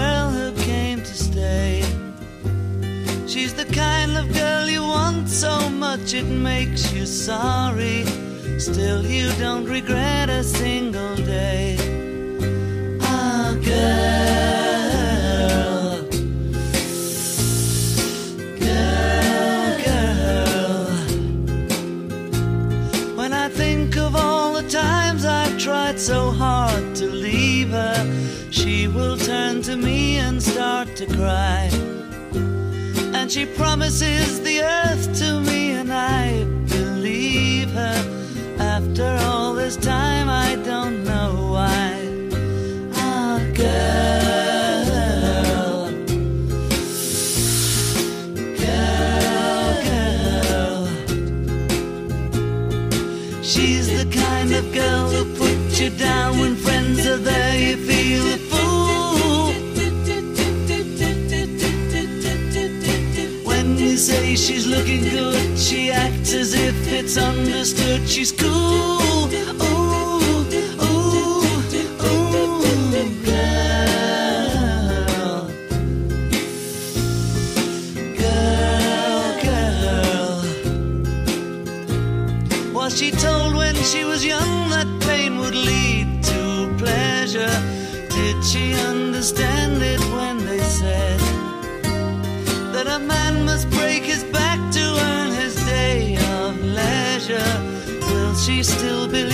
girl who came to stay. She's the kind of girl you want so much it makes you sorry. Still, you don't regret a single day. Ah, girl. Girl, girl. When I think of all the times I've tried so hard to leave her, she will turn to me and start to cry. And she promises the earth to me, and I believe her. After all this time, I don't know why. Ah, girl. Girl, girl. She's the kind of girl who puts you down when friends are there. You feel say she's looking good, she acts as if it's understood. She's cool. Ooh, ooh, ooh, girl. Girl, girl. Was she told when she was young that pain would lead to pleasure? Did she understand a man must break his back to earn his day of leisure? Will she still believe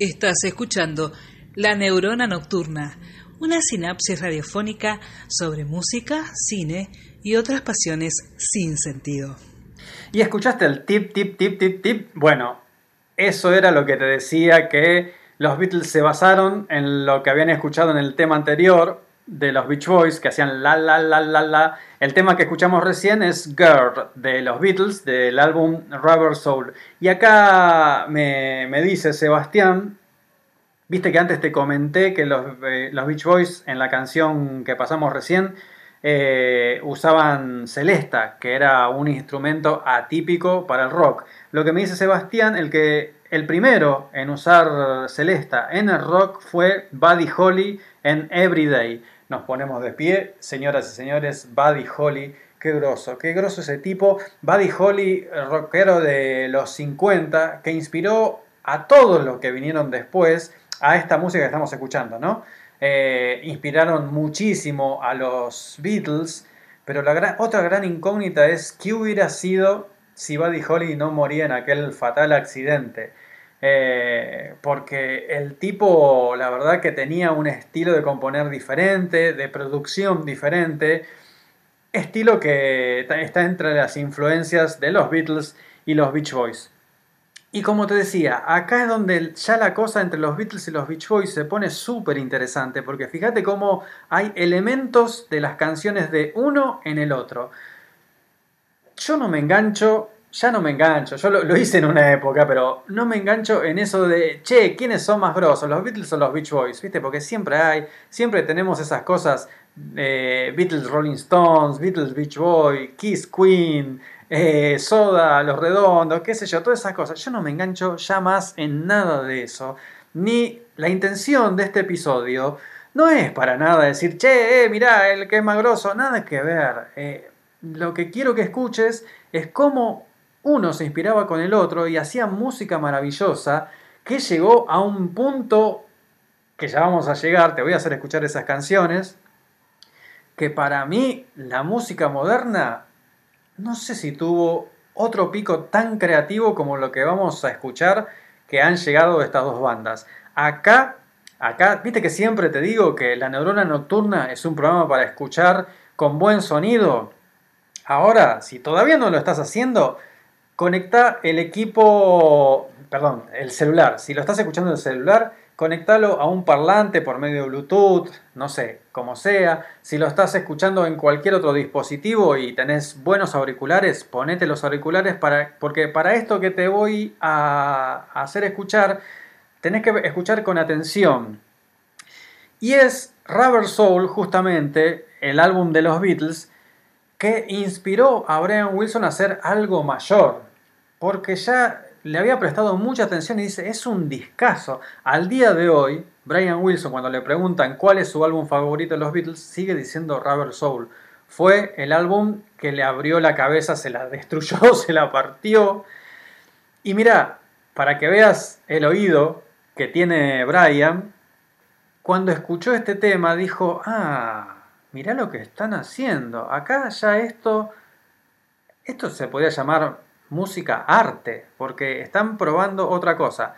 Estás escuchando La Neurona Nocturna, una sinapsis radiofónica sobre música, cine y otras pasiones sin sentido. ¿Y escuchaste el tip, tip, tip, tip, tip? Bueno, eso era lo que te decía que los Beatles se basaron en lo que habían escuchado en el tema anterior de los Beach Boys, que hacían la, la, la, la, la. El tema que escuchamos recién es Girl de los Beatles, del álbum Rubber Soul. Y acá me, me dice Sebastián, viste que antes te comenté que los, eh, los Beach Boys en la canción que pasamos recién eh, usaban celesta, que era un instrumento atípico para el rock. Lo que me dice Sebastián, el que el primero en usar celesta en el rock fue Buddy Holly en Everyday. Nos ponemos de pie, señoras y señores, Buddy Holly. Qué groso, qué groso ese tipo. Buddy Holly, rockero de los 50, que inspiró a todos los que vinieron después a esta música que estamos escuchando, ¿no? Eh, inspiraron muchísimo a los Beatles, pero la gran- otra gran incógnita es qué hubiera sido si Buddy Holly no moría en aquel fatal accidente. Eh, porque el tipo, la verdad que tenía un estilo de componer diferente, de producción diferente, estilo que está entre las influencias de los Beatles y los Beach Boys. Y como te decía, acá es donde ya la cosa entre los Beatles y los Beach Boys se pone súper interesante, porque fíjate cómo hay elementos de las canciones de uno en el otro. Yo no me engancho, ya no me engancho, yo lo, hice en una época, pero no me engancho en eso de, che, ¿quiénes son más grosos, los Beatles o los Beach Boys? ¿Viste? Porque siempre hay, siempre tenemos esas cosas, eh, Beatles Rolling Stones, Beatles Beach Boy, Kiss Queen, eh, Soda, Los Redondos, qué sé yo, todas esas cosas. Yo no me engancho ya más en nada de eso, ni la intención de este episodio no es para nada decir, che, eh, mirá, el que es más grosso, nada que ver. Eh, lo que quiero que escuches es cómo uno se inspiraba con el otro y hacía música maravillosa que llegó a un punto que ya vamos a llegar, te voy a hacer escuchar esas canciones, que para mí la música moderna no sé si tuvo otro pico tan creativo como lo que vamos a escuchar que han llegado estas dos bandas. Acá Acá, viste que siempre te digo que La Neurona Nocturna es un programa para escuchar con buen sonido. Ahora, si todavía no lo estás haciendo, conecta el equipo, perdón, el celular. Si lo estás escuchando en el celular, conectalo a un parlante por medio de Bluetooth, no sé, como sea. Si lo estás escuchando en cualquier otro dispositivo y tenés buenos auriculares, ponete los auriculares para, porque para esto que te voy a hacer escuchar, tenés que escuchar con atención. Y es Rubber Soul, justamente, el álbum de los Beatles, que inspiró a Brian Wilson a hacer algo mayor. Porque ya le había prestado mucha atención y dice, es un discazo. Al día de hoy, Brian Wilson, cuando le preguntan cuál es su álbum favorito de los Beatles, sigue diciendo Rubber Soul. Fue el álbum que le abrió la cabeza, se la destruyó, se la partió. Y mira, para que veas el oído que tiene Brian, cuando escuchó este tema dijo, ah, mirá lo que están haciendo. Acá ya esto, esto se podría llamar música arte, porque están probando otra cosa.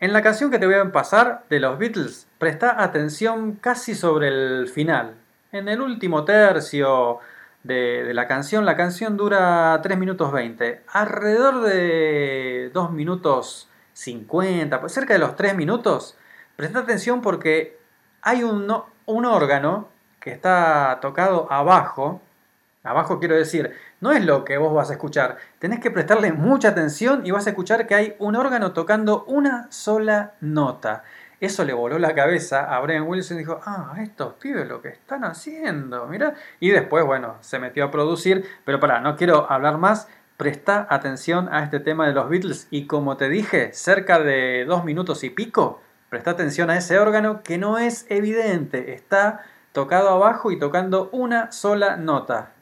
En la canción que te voy a pasar de los Beatles, presta atención casi sobre el final. En el último tercio de, la canción, la canción dura 3 minutos 20. Alrededor de 2 minutos 50, pues cerca de los 3 minutos, presta atención porque hay un, un órgano que está tocado abajo. Abajo quiero decir, no es lo que vos vas a escuchar. Tenés que prestarle mucha atención y vas a escuchar que hay un órgano tocando una sola nota. Eso le voló la cabeza a Brian Wilson y dijo, ah, estos pibes lo que están haciendo, mira. Y después, bueno, se metió a producir, pero para, no quiero hablar más. Presta atención a este tema de los Beatles y como te dije, cerca de dos minutos y pico, presta atención a ese órgano que no es evidente, está tocado abajo y tocando una sola nota.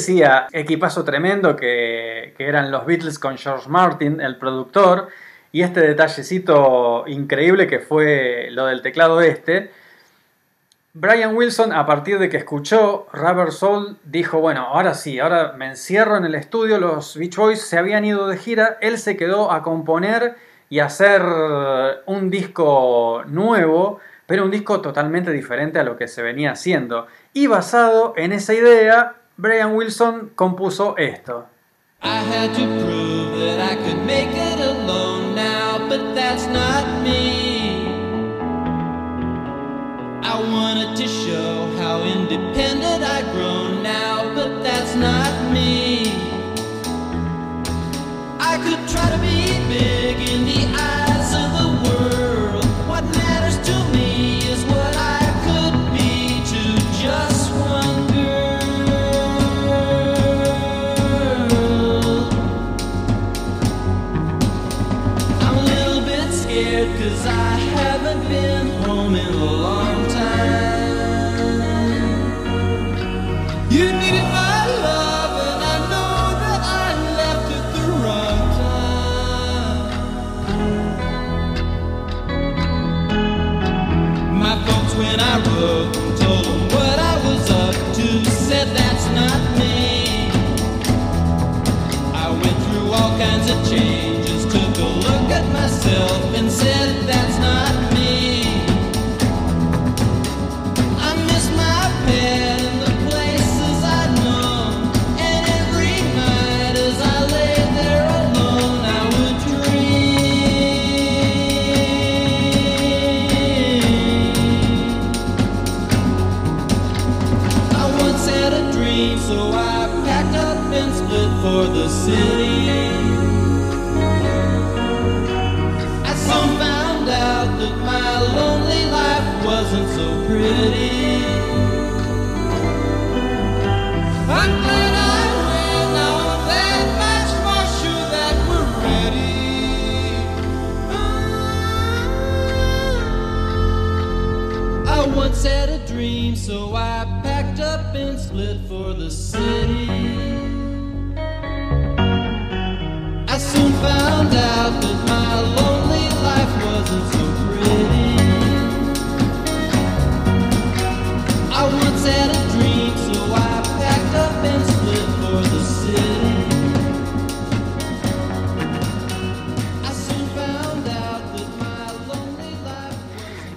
Decía, equipazo tremendo que, eran los Beatles con George Martin, el productor, y este detallecito increíble que fue lo del teclado este. Brian Wilson, a partir de que escuchó Rubber Soul, dijo, bueno, ahora sí, ahora me encierro en el estudio, los Beach Boys se habían ido de gira, él se quedó a componer y a hacer un disco nuevo, pero un disco totalmente diferente a lo que se venía haciendo. Y basado en esa idea, Brian Wilson compuso esto. I had to prove that I could make it alone now, but that's not me. I wanted to show how independent I've grown now, but that's not me. I could try to be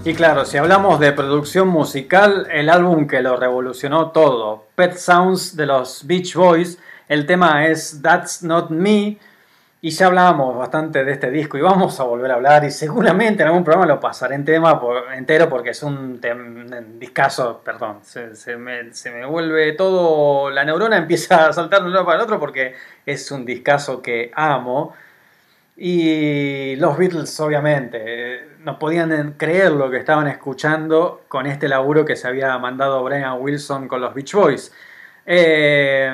Y claro, si hablamos de producción musical, el álbum que lo revolucionó todo, Pet Sounds de los Beach Boys, el tema es That's Not Me, y ya hablábamos bastante de este disco y vamos a volver a hablar y seguramente en algún programa lo pasaré en tema por- entero porque es un, discazo, perdón, se, se me, se me vuelve todo, la neurona empieza a saltar de un lado para el otro porque es un discazo que amo. Y los Beatles, obviamente, eh, no podían creer lo que estaban escuchando con este laburo que se había mandado Brian Wilson con los Beach Boys. Eh,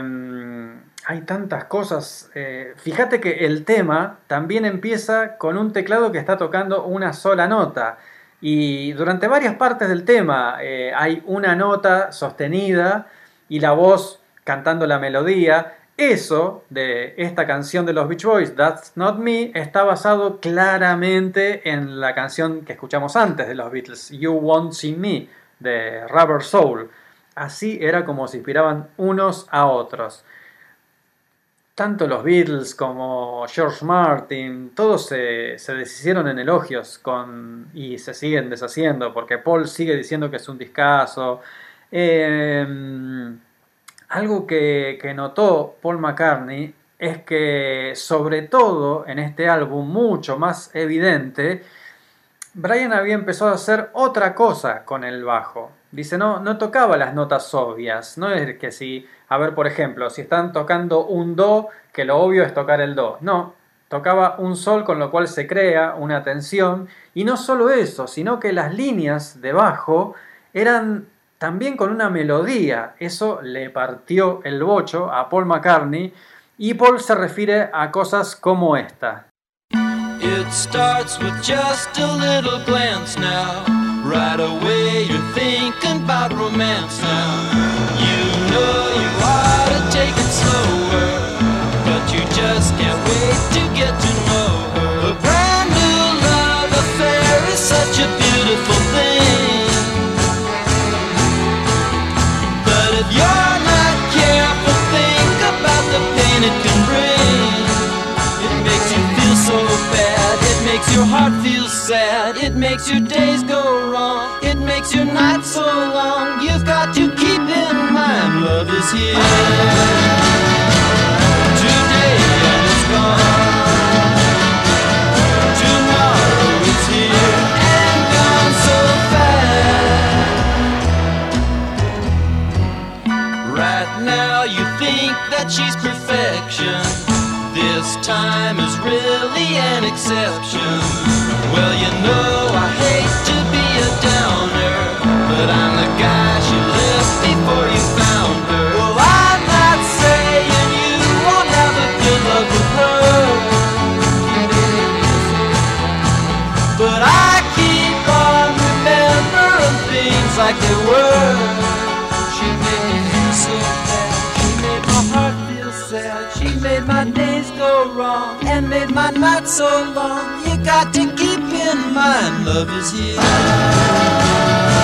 hay tantas cosas. eh, fíjate que el tema también empieza con un teclado que está tocando una sola nota. Y durante varias partes del tema hay una nota sostenida y la voz cantando la melodía. Eso de esta canción de los Beach Boys, That's Not Me, está basado claramente en la canción que escuchamos antes de los Beatles, You Won't See Me, de Rubber Soul. Así era como se inspiraban unos a otros. Tanto los Beatles como George Martin, todos se, se deshicieron en elogios con, y se siguen deshaciendo, porque Paul sigue diciendo que es un discazo. Eh, algo que, que notó Paul McCartney es que, sobre todo en este álbum, mucho más evidente, Brian había empezado a hacer otra cosa con el bajo. Dice, no, no tocaba las notas obvias. No es que si, a ver, por ejemplo, si están tocando un do, que lo obvio es tocar el do. No, tocaba un sol con lo cual se crea una tensión. Y no solo eso, sino que las líneas de bajo eran también con una melodía. Eso le partió el bocho a Paul McCartney y Paul se refiere a cosas como esta. It starts with just a little glance now. Right away you're thinking about romance now. You know you ought to take it slower, but you just can't wait to get to know her. A brand new love affair is such a your heart feels sad. It makes your days go wrong. It makes your nights so long. You've got to keep in mind love is here. Today and it's gone. Tomorrow it's here and gone so fast. Right now you think that she's perfection this time is really an exception. Well, you know I hate to be a downer, but I'm the guy. wrong and made my night so long. You got to keep in mind, love is here.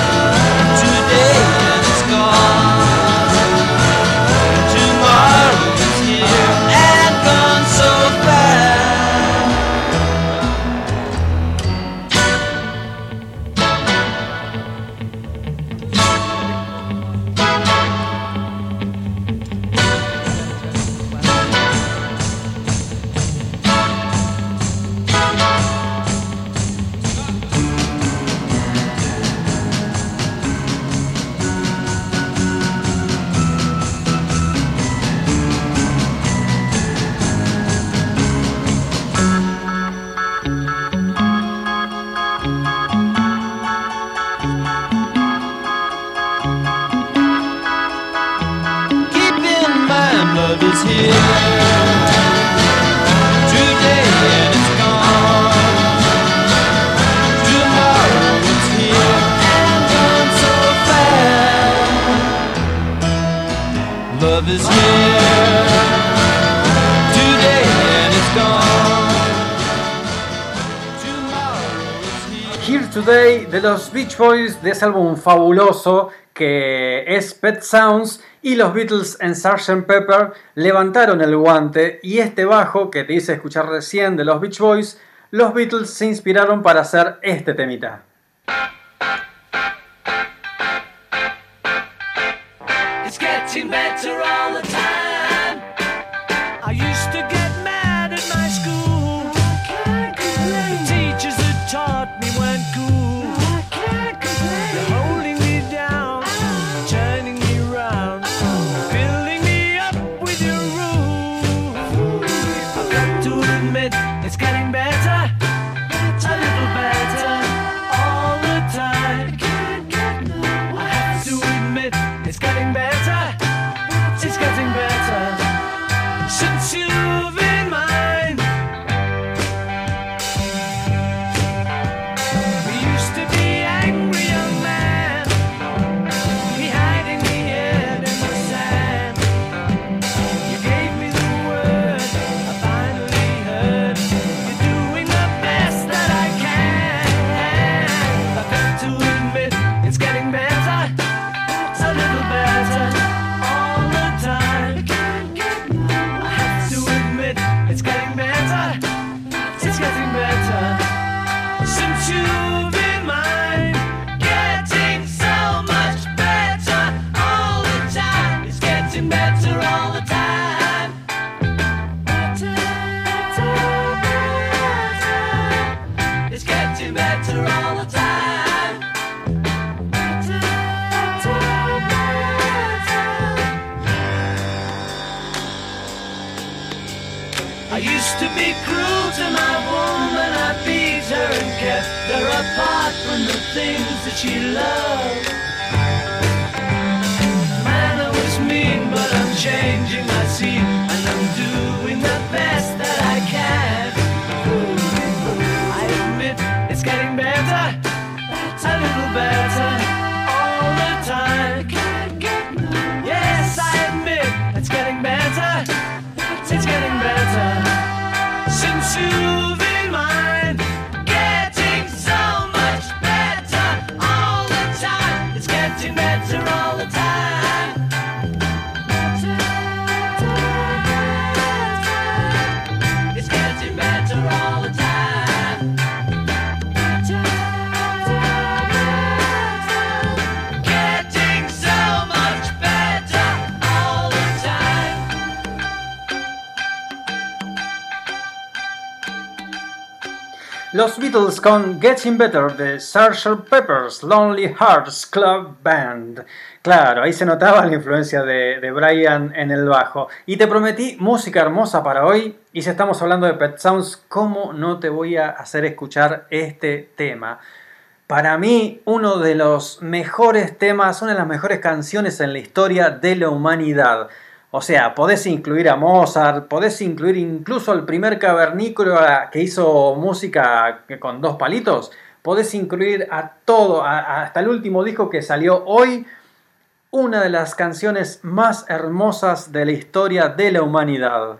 De los Beach Boys de ese álbum fabuloso que es Pet Sounds y los Beatles en Sgt. Pepper levantaron el guante y este bajo que te hice escuchar recién de los Beach Boys, los Beatles se inspiraron para hacer este temita. getting better since you Con Getting Better de Sgt. Pepper's Lonely Hearts Club Band. Claro, ahí se notaba la influencia de, de Brian en el bajo. Y te prometí música hermosa para hoy. Y si estamos hablando de Pet Sounds, ¿cómo no te voy a hacer escuchar este tema? Para mí, uno de los mejores temas, una de las mejores canciones en la historia de la humanidad. O sea, podés incluir a Mozart, podés incluir incluso al primer cavernícola que hizo música con dos palitos, podés incluir a todo, hasta el último disco que salió hoy, una de las canciones más hermosas de la historia de la humanidad.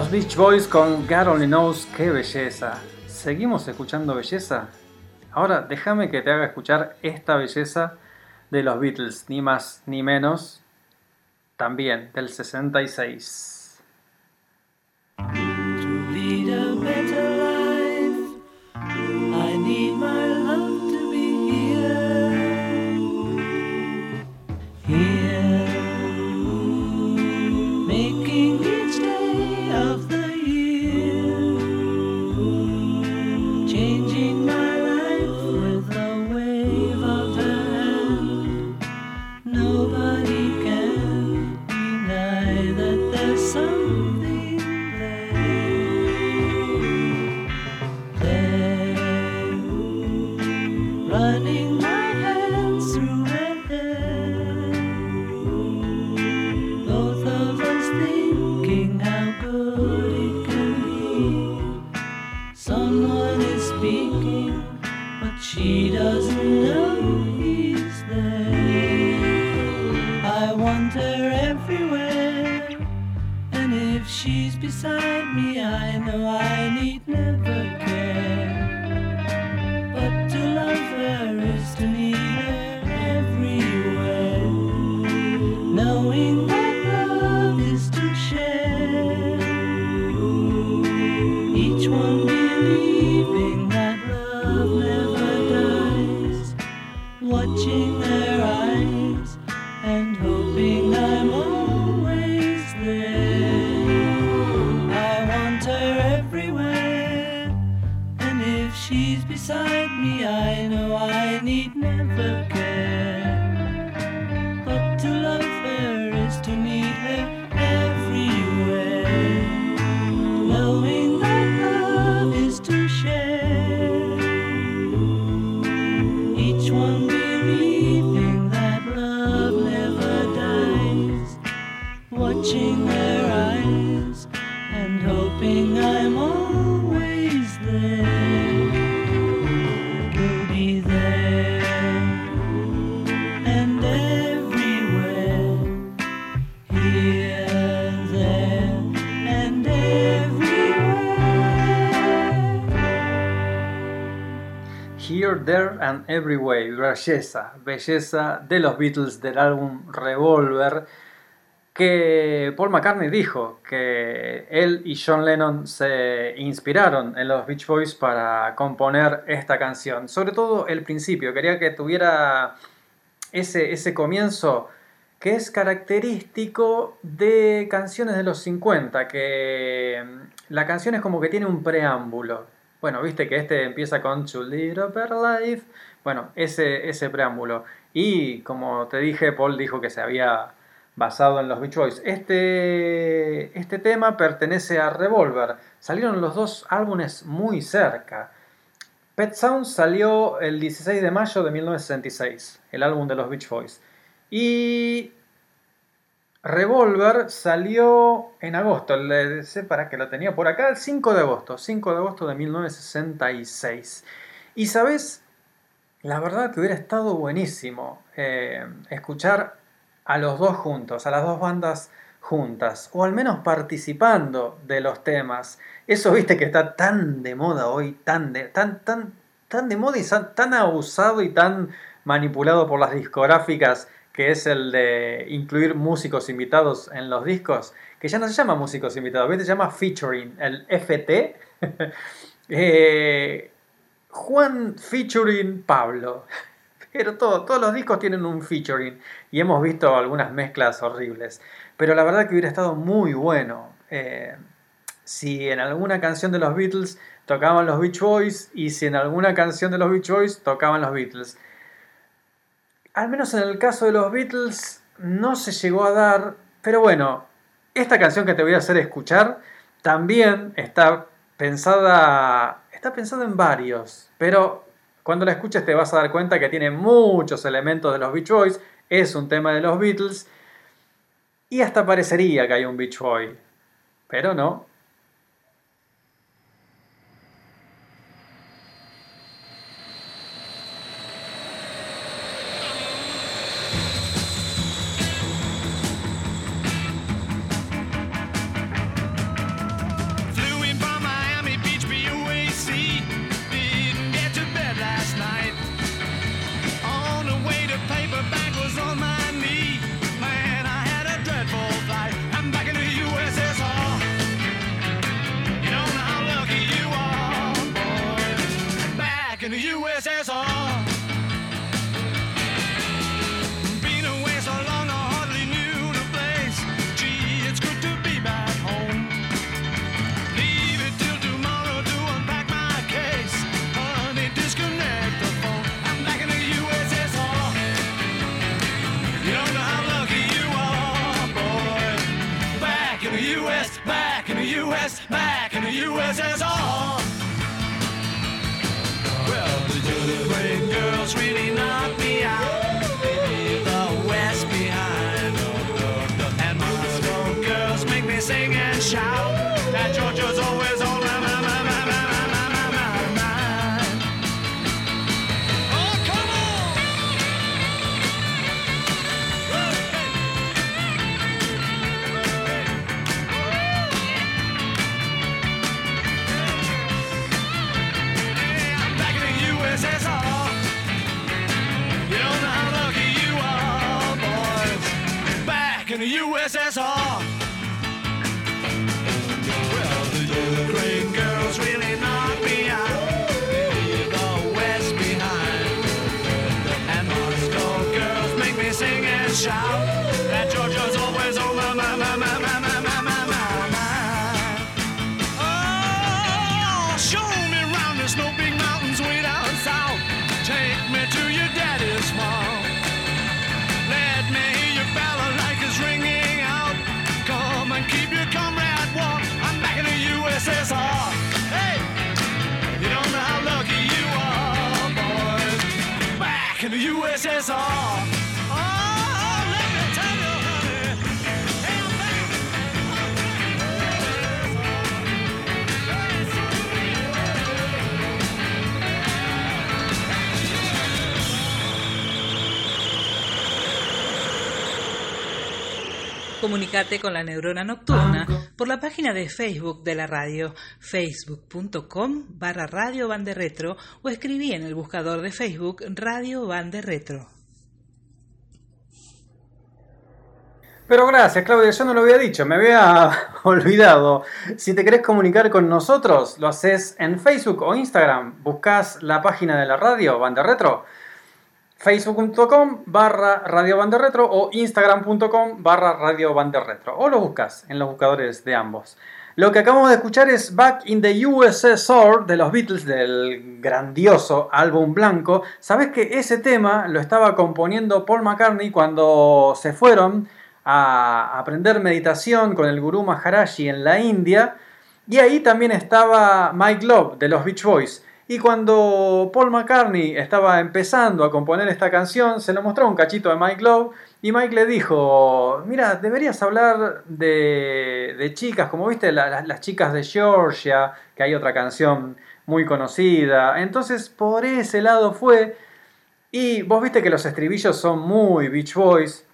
Los Beach Boys con God Only Knows, qué belleza. ¿Seguimos escuchando belleza? Ahora déjame que te haga escuchar esta belleza de los Beatles, ni más ni menos, también del 66. Watching their eyes and hoping I'm always there. There and everywhere. Here, and everywhere. Here, There and Everywhere, belleza, belleza de los Beatles del álbum Revolver, que Paul McCartney dijo que él y John Lennon se inspiraron en los Beach Boys para componer esta canción, sobre todo el principio, quería que tuviera ese, ese comienzo que es característico de canciones de los 50, que mm, la canción es como que tiene un preámbulo. Bueno, viste que este empieza con To Live Per Life. Bueno, ese, ese preámbulo. Y como te dije, Paul dijo que se había basado en los Beach Boys. Este, este tema pertenece a Revolver. Salieron los dos álbumes muy cerca. Pet Sounds salió el 16 de mayo de 1966, el álbum de los Beach Boys. Y Revolver salió en agosto, le sé para que lo tenía por acá, el 5 de agosto, 5 de agosto de 1966. Y sabes, la verdad que hubiera estado buenísimo eh, escuchar a los dos juntos, a las dos bandas juntas, o al menos participando de los temas. Eso viste que está tan de moda hoy, tan de, tan, tan, tan de moda y tan, abusado y tan manipulado por las discográficas, que es el de incluir músicos invitados en los discos, que ya no se llama músicos invitados, ¿viste? se llama featuring, el FT. Eh, Juan featuring Pablo. Pero todo, todos los discos tienen un featuring y hemos visto algunas mezclas horribles. Pero la verdad que hubiera estado muy bueno eh, si en alguna canción de los Beatles tocaban los Beach Boys y si en alguna canción de los Beach Boys tocaban los Beatles. Al menos en el caso de los Beatles no se llegó a dar, pero bueno, esta canción que te voy a hacer escuchar también está pensada, está pensada en varios, pero cuando la escuches te vas a dar cuenta que tiene muchos elementos de los Beach Boys, es un tema de los Beatles y hasta parecería que hay un Beach Boy, pero no. Back in the USSR. Con la neurona nocturna por la página de Facebook de la radio, facebook.com barra Radio Bande Retro o escribí en el buscador de Facebook Radio Bande Retro. Pero gracias, Claudia, yo no lo había dicho, me había olvidado. Si te querés comunicar con nosotros, lo haces en Facebook o Instagram. Buscas la página de la radio, Banda Retro, facebook.com barra Radio Retro o instagram.com barra Radio Retro. O lo buscas en los buscadores de ambos. Lo que acabamos de escuchar es Back in the USSR de los Beatles del grandioso álbum blanco. Sabes que ese tema lo estaba componiendo Paul McCartney cuando se fueron a aprender meditación con el gurú Maharaji en la India. Y ahí también estaba Mike Love de los Beach Boys. Y cuando Paul McCartney estaba empezando a componer esta canción, se lo mostró un cachito de Mike Love. Y Mike le dijo, mira, deberías hablar de, chicas, como viste, la- la- las chicas de Georgia, que hay otra canción muy conocida. Entonces por ese lado fue. Y vos viste que los estribillos son muy Beach Boys.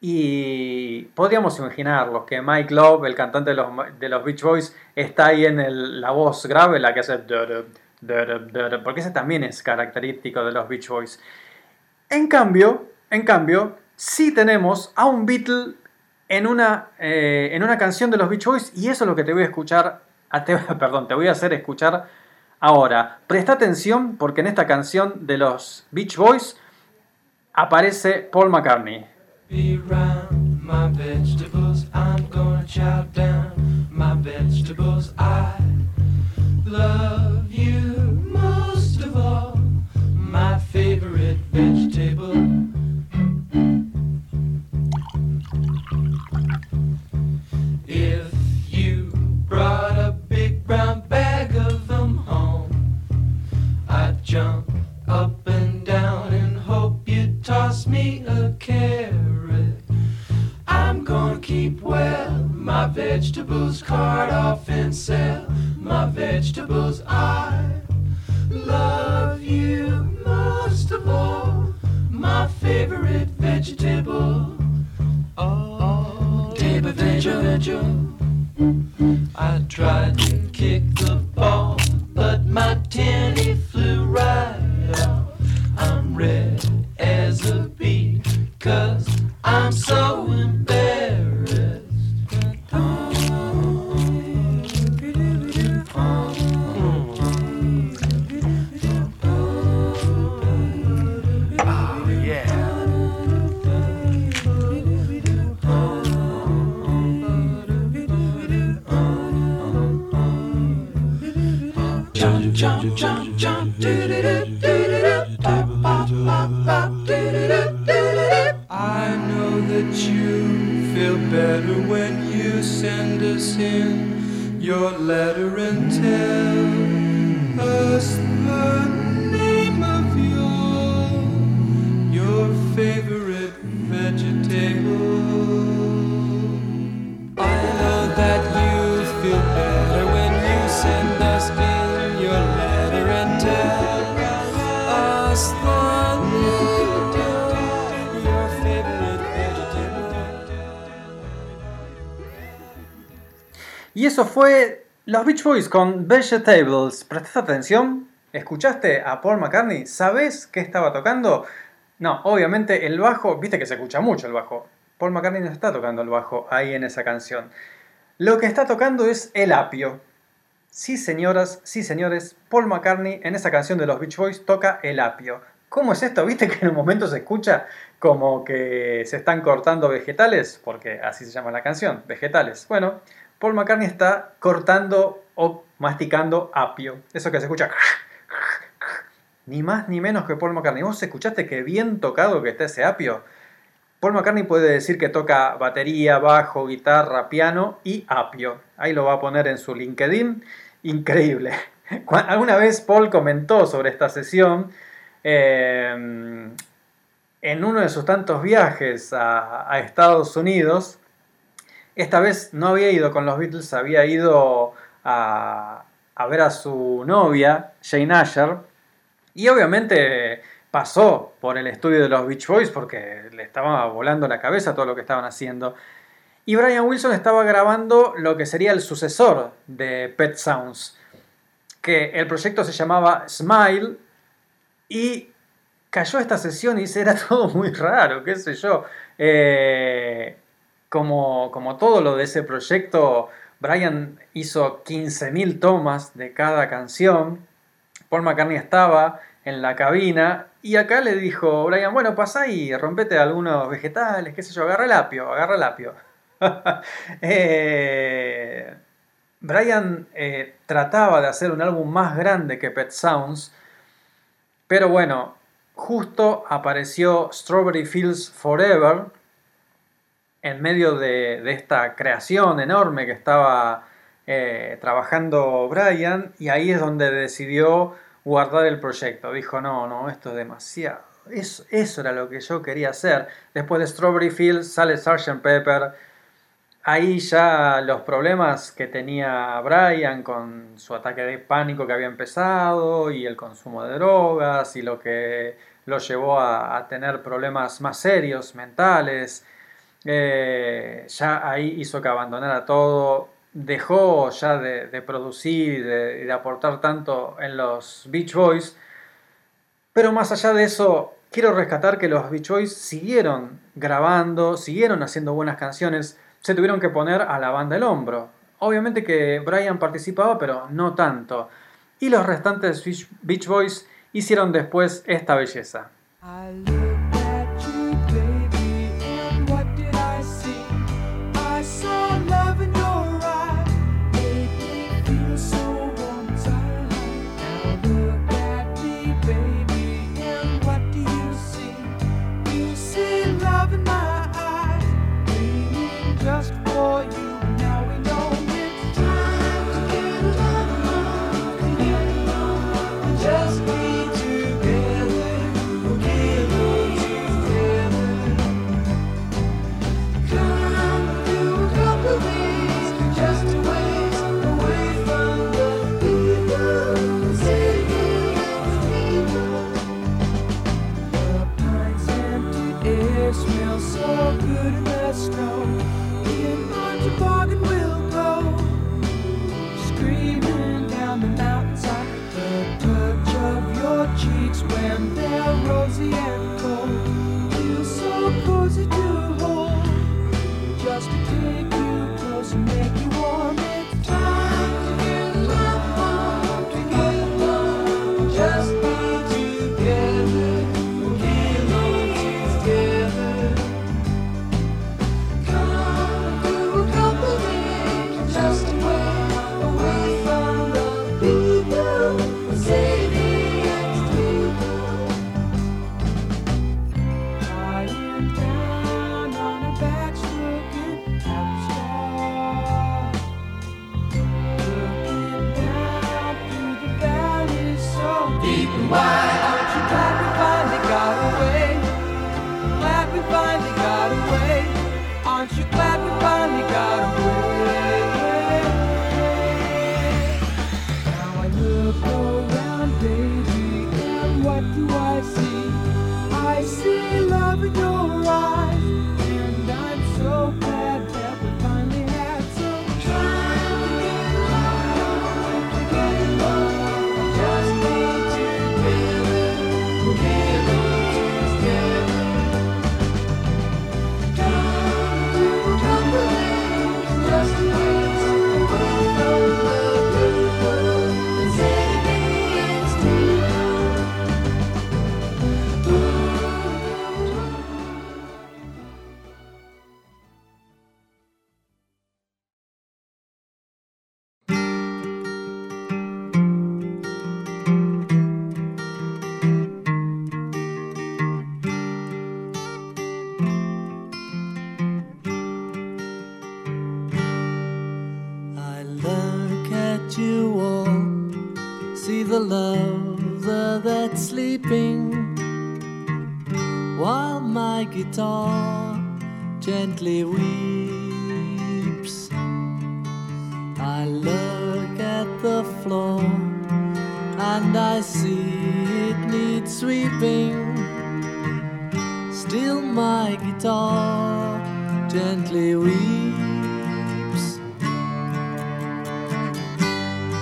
Y podríamos imaginarlo, que Mike Love, el cantante de los, de los Beach Boys, está ahí en la voz grave, la que hace... Porque ese también es característico de los Beach Boys. En cambio, en cambio, sí tenemos a un Beatle en una, eh, en una canción de los Beach Boys y eso es lo que te voy a escuchar, perdón, te voy a hacer escuchar ahora. Presta atención porque en esta canción de los Beach Boys aparece Paul McCartney. Love favorite vegetable. If you brought a big brown bag of them home, I'd jump up and down and hope you'd toss me a carrot. I'm gonna keep well my vegetables, cart off and sell my vegetables. I love you most manager. Beach Boys con Vegetables. ¿Prestaste atención? ¿Escuchaste a Paul McCartney? ¿Sabes qué estaba tocando? No, obviamente el bajo, viste que se escucha mucho el bajo. Paul McCartney no está tocando el bajo ahí en esa canción. Lo que está tocando es el apio. Sí, señoras, sí, señores, Paul McCartney en esa canción de los Beach Boys toca el apio. ¿Cómo es esto? ¿Viste que en un momento se escucha como que se están cortando vegetales? Porque así se llama la canción, vegetales. Bueno, Paul McCartney está cortando o masticando apio. Eso que se escucha. Ni más ni menos que Paul McCartney. ¿Vos escuchaste qué bien tocado que está ese apio? Paul McCartney puede decir que toca batería, bajo, guitarra, piano y apio. Ahí lo va a poner en su LinkedIn. Increíble. Alguna vez Paul comentó sobre esta sesión eh, en uno de sus tantos viajes a Estados Unidos. Esta vez no había ido con los Beatles, había ido a, ver a su novia, Jane Asher, y obviamente pasó por el estudio de los Beach Boys porque le estaba volando la cabeza todo lo que estaban haciendo. Y Brian Wilson estaba grabando lo que sería el sucesor de Pet Sounds, que el proyecto se llamaba Smile y cayó esta sesión y dice, era todo muy raro, qué sé yo. Eh, como, como todo lo de ese proyecto, Brian hizo 15.000 tomas de cada canción. Paul McCartney estaba en la cabina y acá le dijo Brian, bueno, pasa y rompete algunos vegetales, qué sé yo, agarra el apio, agarra el apio. Eh, Brian eh, trataba de hacer un álbum más grande que Pet Sounds, pero bueno, justo apareció Strawberry Fields Forever en medio de, esta creación enorme que estaba eh, trabajando Brian y ahí es donde decidió guardar el proyecto. Dijo, no, no, esto es demasiado. Eso, eso era lo que yo quería hacer. Después de Strawberry Fields sale Sgt. Pepper. Ahí ya los problemas que tenía Brian con su ataque de pánico que había empezado y el consumo de drogas y lo que lo llevó a tener problemas más serios, mentales. Eh, ya ahí hizo que abandonara todo, dejó ya de, producir y de, aportar tanto en los Beach Boys. Pero más allá de eso, quiero rescatar que los Beach Boys siguieron grabando, siguieron haciendo buenas canciones, se tuvieron que poner a la banda el hombro. Obviamente que Brian participaba, pero no tanto. Y los restantes Beach- Boys hicieron después esta belleza.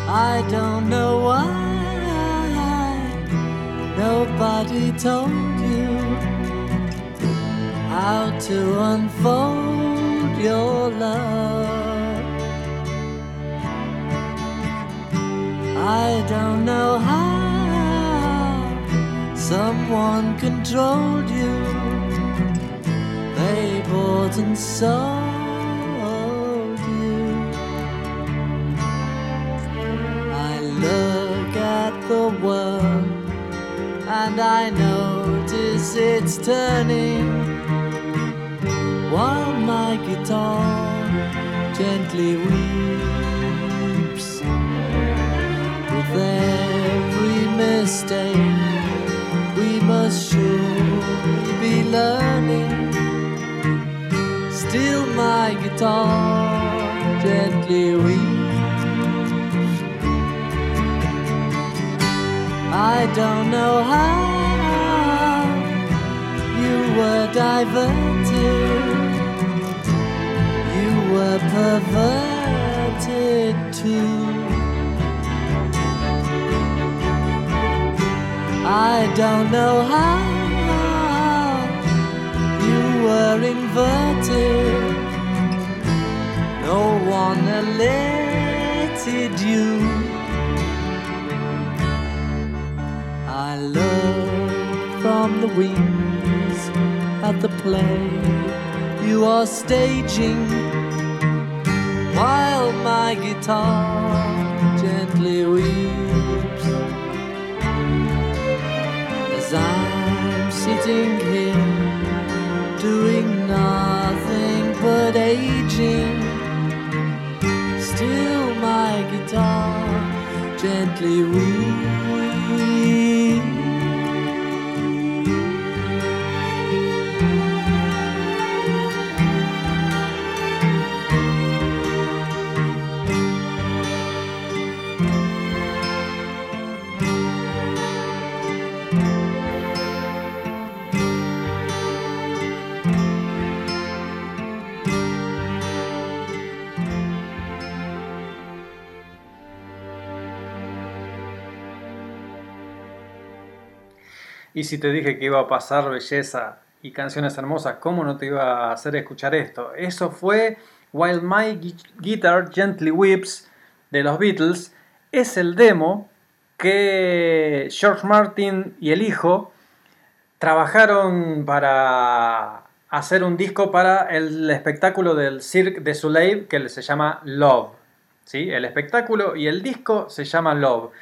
I don't know why nobody told you how to unfold your love. I don't know how someone controlled you. They bought and sold world and I notice it's turning. While my guitar gently weeps with every mistake we must surely be learning. Still my guitar gently weeps I don't know how you were diverted, you were perverted too. I don't know how you were inverted, no one alerted you. Look from the wings at the play you are staging while my guitar gently weeps as I'm sitting here doing nothing but aging. Still, my guitar gently weeps. Y si te dije que iba a pasar belleza y canciones hermosas, ¿cómo no te iba a hacer escuchar esto? Eso fue While My Gui- Guitar Gently Weeps de los Beatles. Es el demo que George Martin y el hijo trabajaron para hacer un disco para el espectáculo del Cirque de Soleil que se llama Love. ¿Sí? El espectáculo y el disco se llama Love.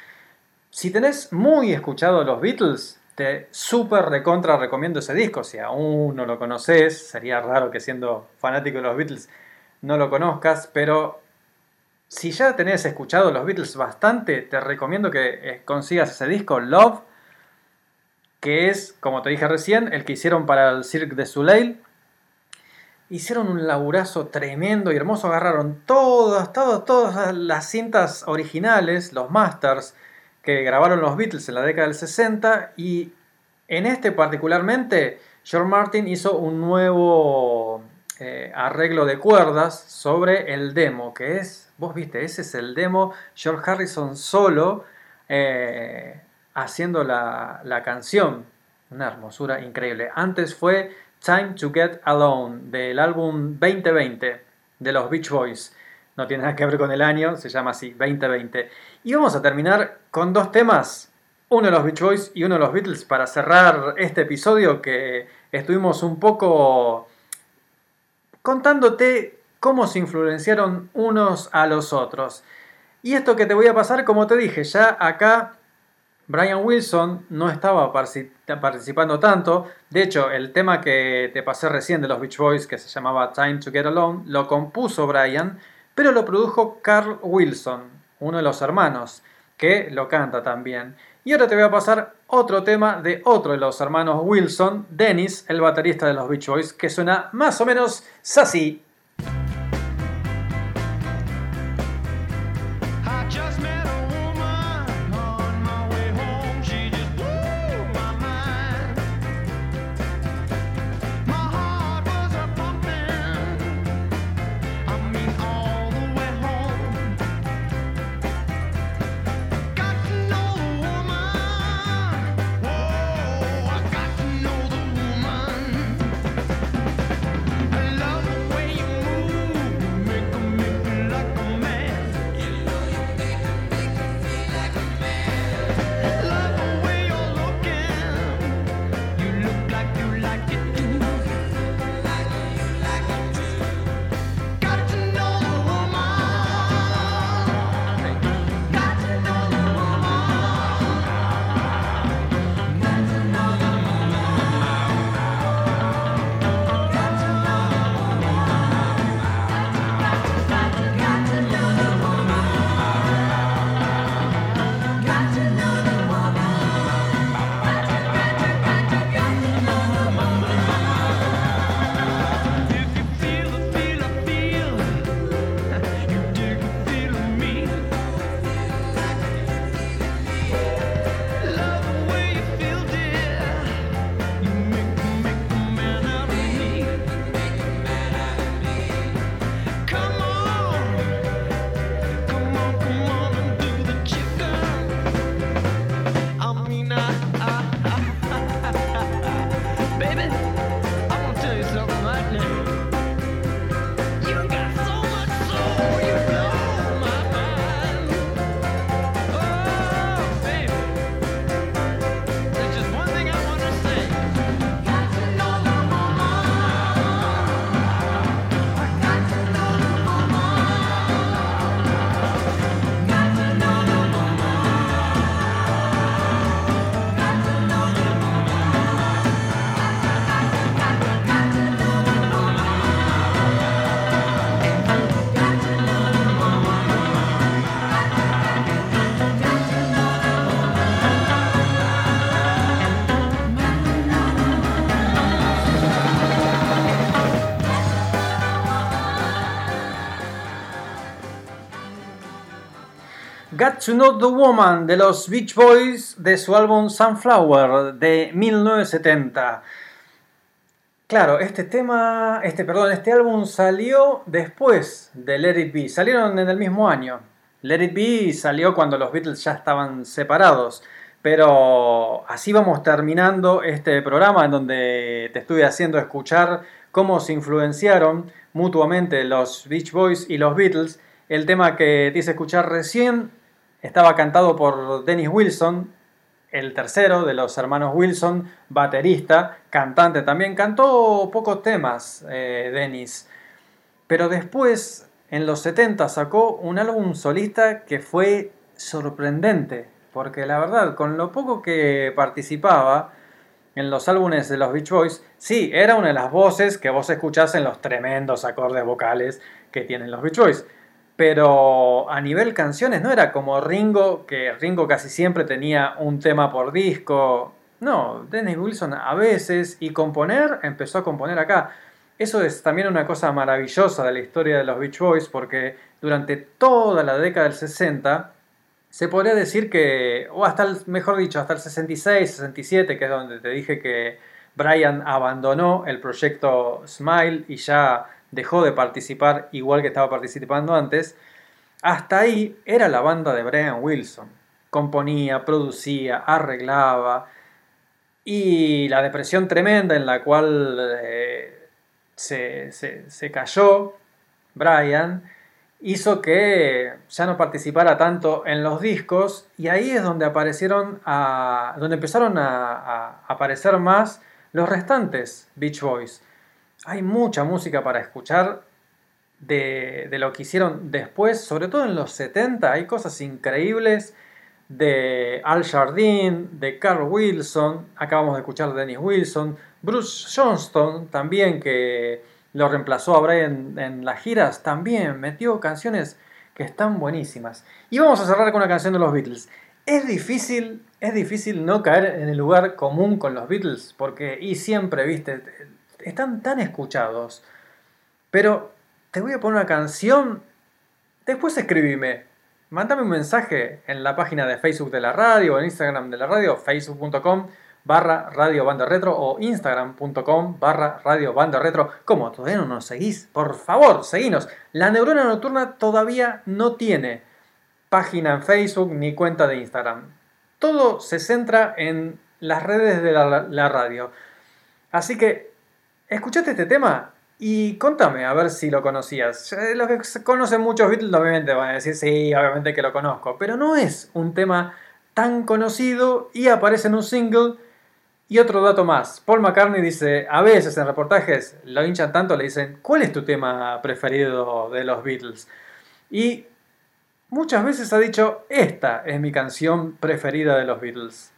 Si tenés muy escuchado los Beatles, te súper recontra recomiendo ese disco. Si aún no lo conoces, sería raro que siendo fanático de los Beatles no lo conozcas, pero si ya tenés escuchado los Beatles bastante, te recomiendo que eh, consigas ese disco, Love, que es, como te dije recién, el que hicieron para el Cirque de Soleil. Hicieron un laburazo tremendo y hermoso, agarraron todas, todas, todas las cintas originales, los masters, que grabaron los Beatles en la década del 60 y en este particularmente George Martin hizo un nuevo eh, arreglo de cuerdas sobre el demo, que es, vos viste, ese es el demo, George Harrison solo eh, haciendo la, la canción, una hermosura increíble. Antes fue Time to Get Alone del álbum 2020 de los Beach Boys. No tiene nada que ver con el año, se llama así, 2020. Y vamos a terminar con dos temas, uno de los Beach Boys y uno de los Beatles, para cerrar este episodio que estuvimos un poco contándote cómo se influenciaron unos a los otros. Y esto que te voy a pasar, como te dije, ya acá Brian Wilson no estaba partici- participando tanto. De hecho, el tema que te pasé recién de los Beach Boys, que se llamaba Time to Get Alone, lo compuso Brian, pero lo produjo Carl Wilson, uno de los hermanos, que lo canta también. Y ahora te voy a pasar otro tema de otro de los hermanos Wilson, Dennis, el baterista de los Beach Boys, que suena más o menos así. To Know the Woman de los Beach Boys de su álbum Sunflower de 1970. Claro, este tema, este, perdón, este álbum salió después de Let It Be. Salieron en el mismo año. Let It Be salió cuando los Beatles ya estaban separados. Pero así vamos terminando este programa en donde te estuve haciendo escuchar cómo se influenciaron mutuamente los Beach Boys y los Beatles. El tema que te hice escuchar recién estaba cantado por Dennis Wilson, el tercero de los hermanos Wilson, baterista, cantante también. Cantó pocos temas, eh, Dennis. Pero después, en los 70, sacó un álbum solista que fue sorprendente. Porque la verdad, con lo poco que participaba en los álbumes de los Beach Boys, sí, era una de las voces que vos escuchás en los tremendos acordes vocales que tienen los Beach Boys. Pero a nivel canciones no era como Ringo, que Ringo casi siempre tenía un tema por disco. No, Dennis Wilson a veces, y componer, empezó a componer acá. Eso es también una cosa maravillosa de la historia de los Beach Boys, porque durante toda la década del 60 se podría decir que, o hasta el, mejor dicho, hasta el 66, 67, que es donde te dije que Brian abandonó el proyecto Smile y ya dejó de participar igual que estaba participando antes, hasta ahí era la banda de Brian Wilson. Componía, producía, arreglaba. Y la depresión tremenda en la cual eh, se, se- se cayó Brian hizo que ya no participara tanto en los discos y ahí es donde aparecieron donde empezaron a aparecer más los restantes Beach Boys. Hay mucha música para escuchar de, lo que hicieron después, sobre todo en los 70, hay cosas increíbles de Al Jardine, de Carl Wilson, acabamos de escuchar de Dennis Wilson, Bruce Johnston también que lo reemplazó a Brian en las giras, también metió canciones que están buenísimas. Y vamos a cerrar con una canción de los Beatles. Es difícil, es difícil no caer en el lugar común con los Beatles, porque, y siempre, viste, están tan escuchados. Pero te voy a poner una canción, después escribime, mándame un mensaje en la página de Facebook de la radio en Instagram de la radio, facebook.com barra radio banda retro o instagram.com barra radio banda retro. ¿Cómo? ¿Todavía no nos seguís? Por favor, seguinos. La neurona nocturna todavía no tiene página en Facebook ni cuenta de Instagram. Todo se centra en las redes de la radio. Así que, escuchate este tema y contame a ver si lo conocías. Eh, Los que conocen muchos Beatles obviamente van a decir, sí, obviamente que lo conozco, pero no es un tema tan conocido y aparece en un single. Y otro dato más, Paul McCartney dice, a veces en reportajes lo hinchan tanto, le dicen, ¿cuál es tu tema preferido de los Beatles? Y muchas veces ha dicho, esta es mi canción preferida de los Beatles.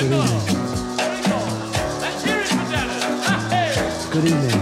Good evening. Good evening.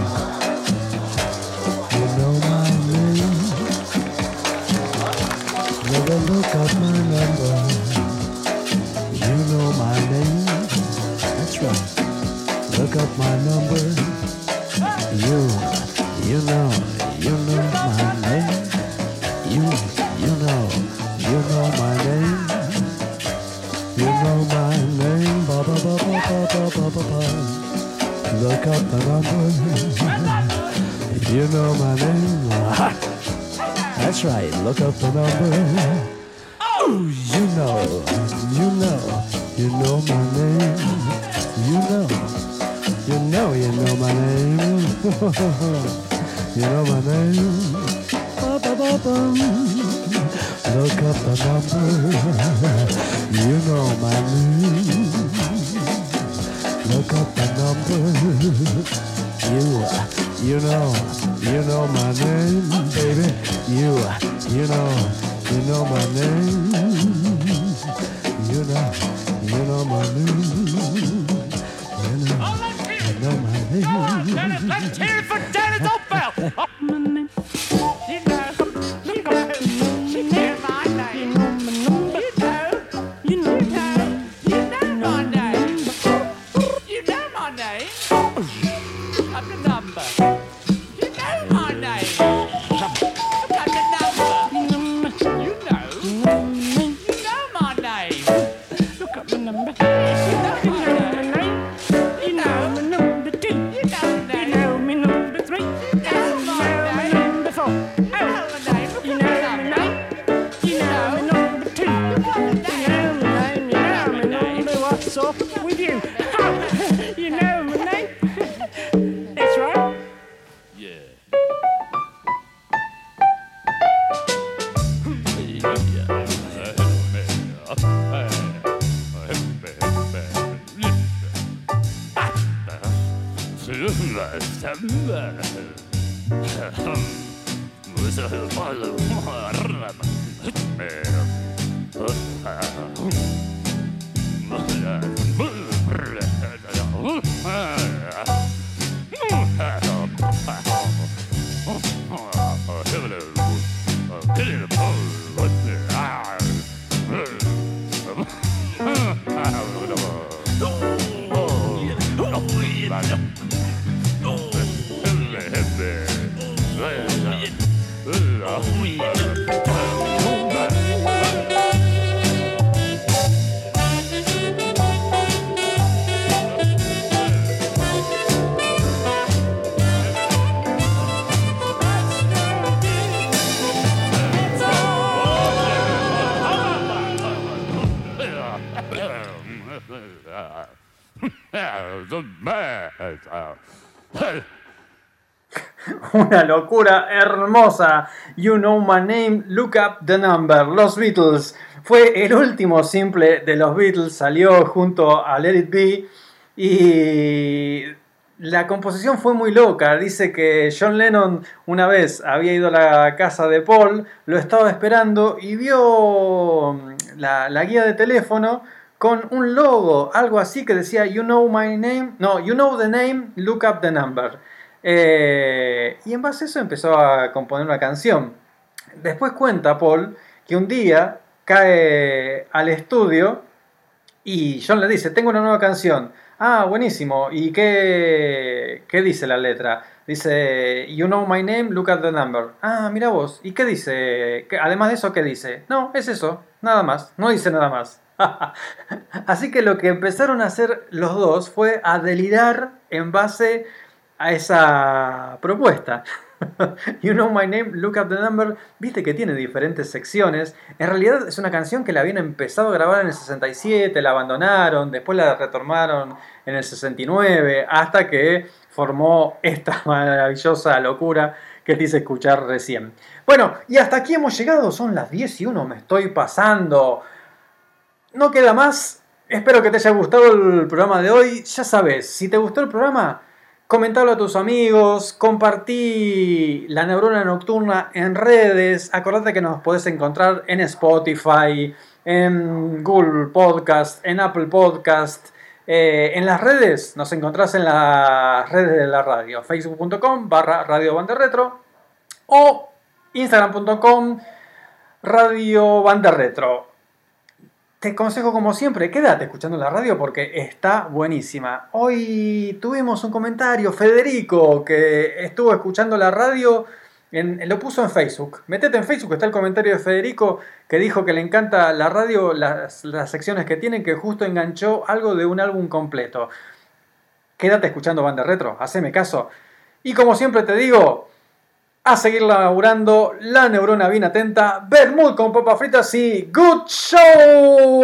Una locura hermosa. You know my name, look up the number. Los Beatles. Fue el último simple de los Beatles. Salió junto a Let It Be. Y la composición fue muy loca. Dice que John Lennon una vez había ido a la casa de Paul, lo estaba esperando y vio mm, la, la guía de teléfono con un logo, algo así que decía You know my name, no, You know the name, look up the number. Eh, y en base a eso empezó a componer una canción. Después cuenta Paul que un día cae al estudio y John le dice, tengo una nueva canción. Ah, buenísimo. ¿Y qué, qué dice la letra? Dice, You know my name, look at the number. Ah, mira vos. ¿Y qué dice? ¿Qué- Además de eso, ¿qué dice? No, es eso. Nada más. No dice nada más. Así que lo que empezaron a hacer los dos fue a delirar en base a esa propuesta. You know my name, look up the number. Viste que tiene diferentes secciones. En realidad es una canción que la habían empezado a grabar en el 67, la abandonaron, después la retomaron en el 69, hasta que formó esta maravillosa locura que te hice escuchar recién. Bueno, y hasta aquí hemos llegado. Son las 10 y 1, me estoy pasando. No queda más. Espero que te haya gustado el programa de hoy. Ya sabes, si te gustó el programa, comentalo a tus amigos, compartí la neurona nocturna en redes. Acordate que nos podés encontrar en Spotify, en Google Podcast, en Apple Podcast. Eh, en las redes nos encontrás en las redes de la radio, facebook.com barra radio banda retro o instagram.com radio banda retro. Te aconsejo como siempre, quédate escuchando la radio porque está buenísima. Hoy tuvimos un comentario, Federico, que estuvo escuchando la radio, lo puso en Facebook. Metete en Facebook, está el comentario de Federico que dijo que le encanta la radio, las, las secciones que tiene, que justo enganchó algo de un álbum completo. Quédate escuchando Banda Retro, haceme caso. Y como siempre te digo, a seguir laburando, la neurona bien atenta, Bermud con papas fritas y Good Show.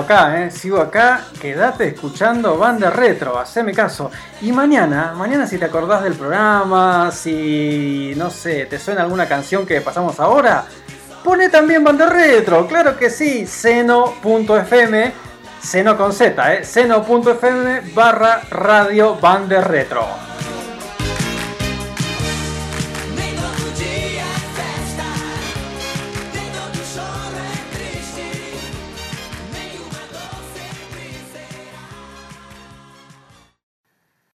Acá, eh, sigo acá, quédate escuchando Banda Retro, haceme caso. Y mañana, mañana si te acordás del programa, si no sé, te suena alguna canción que pasamos ahora, pone también Banda Retro, claro que sí, seno.fm, seno con Z, eh, seno.fm barra radio Banda Retro.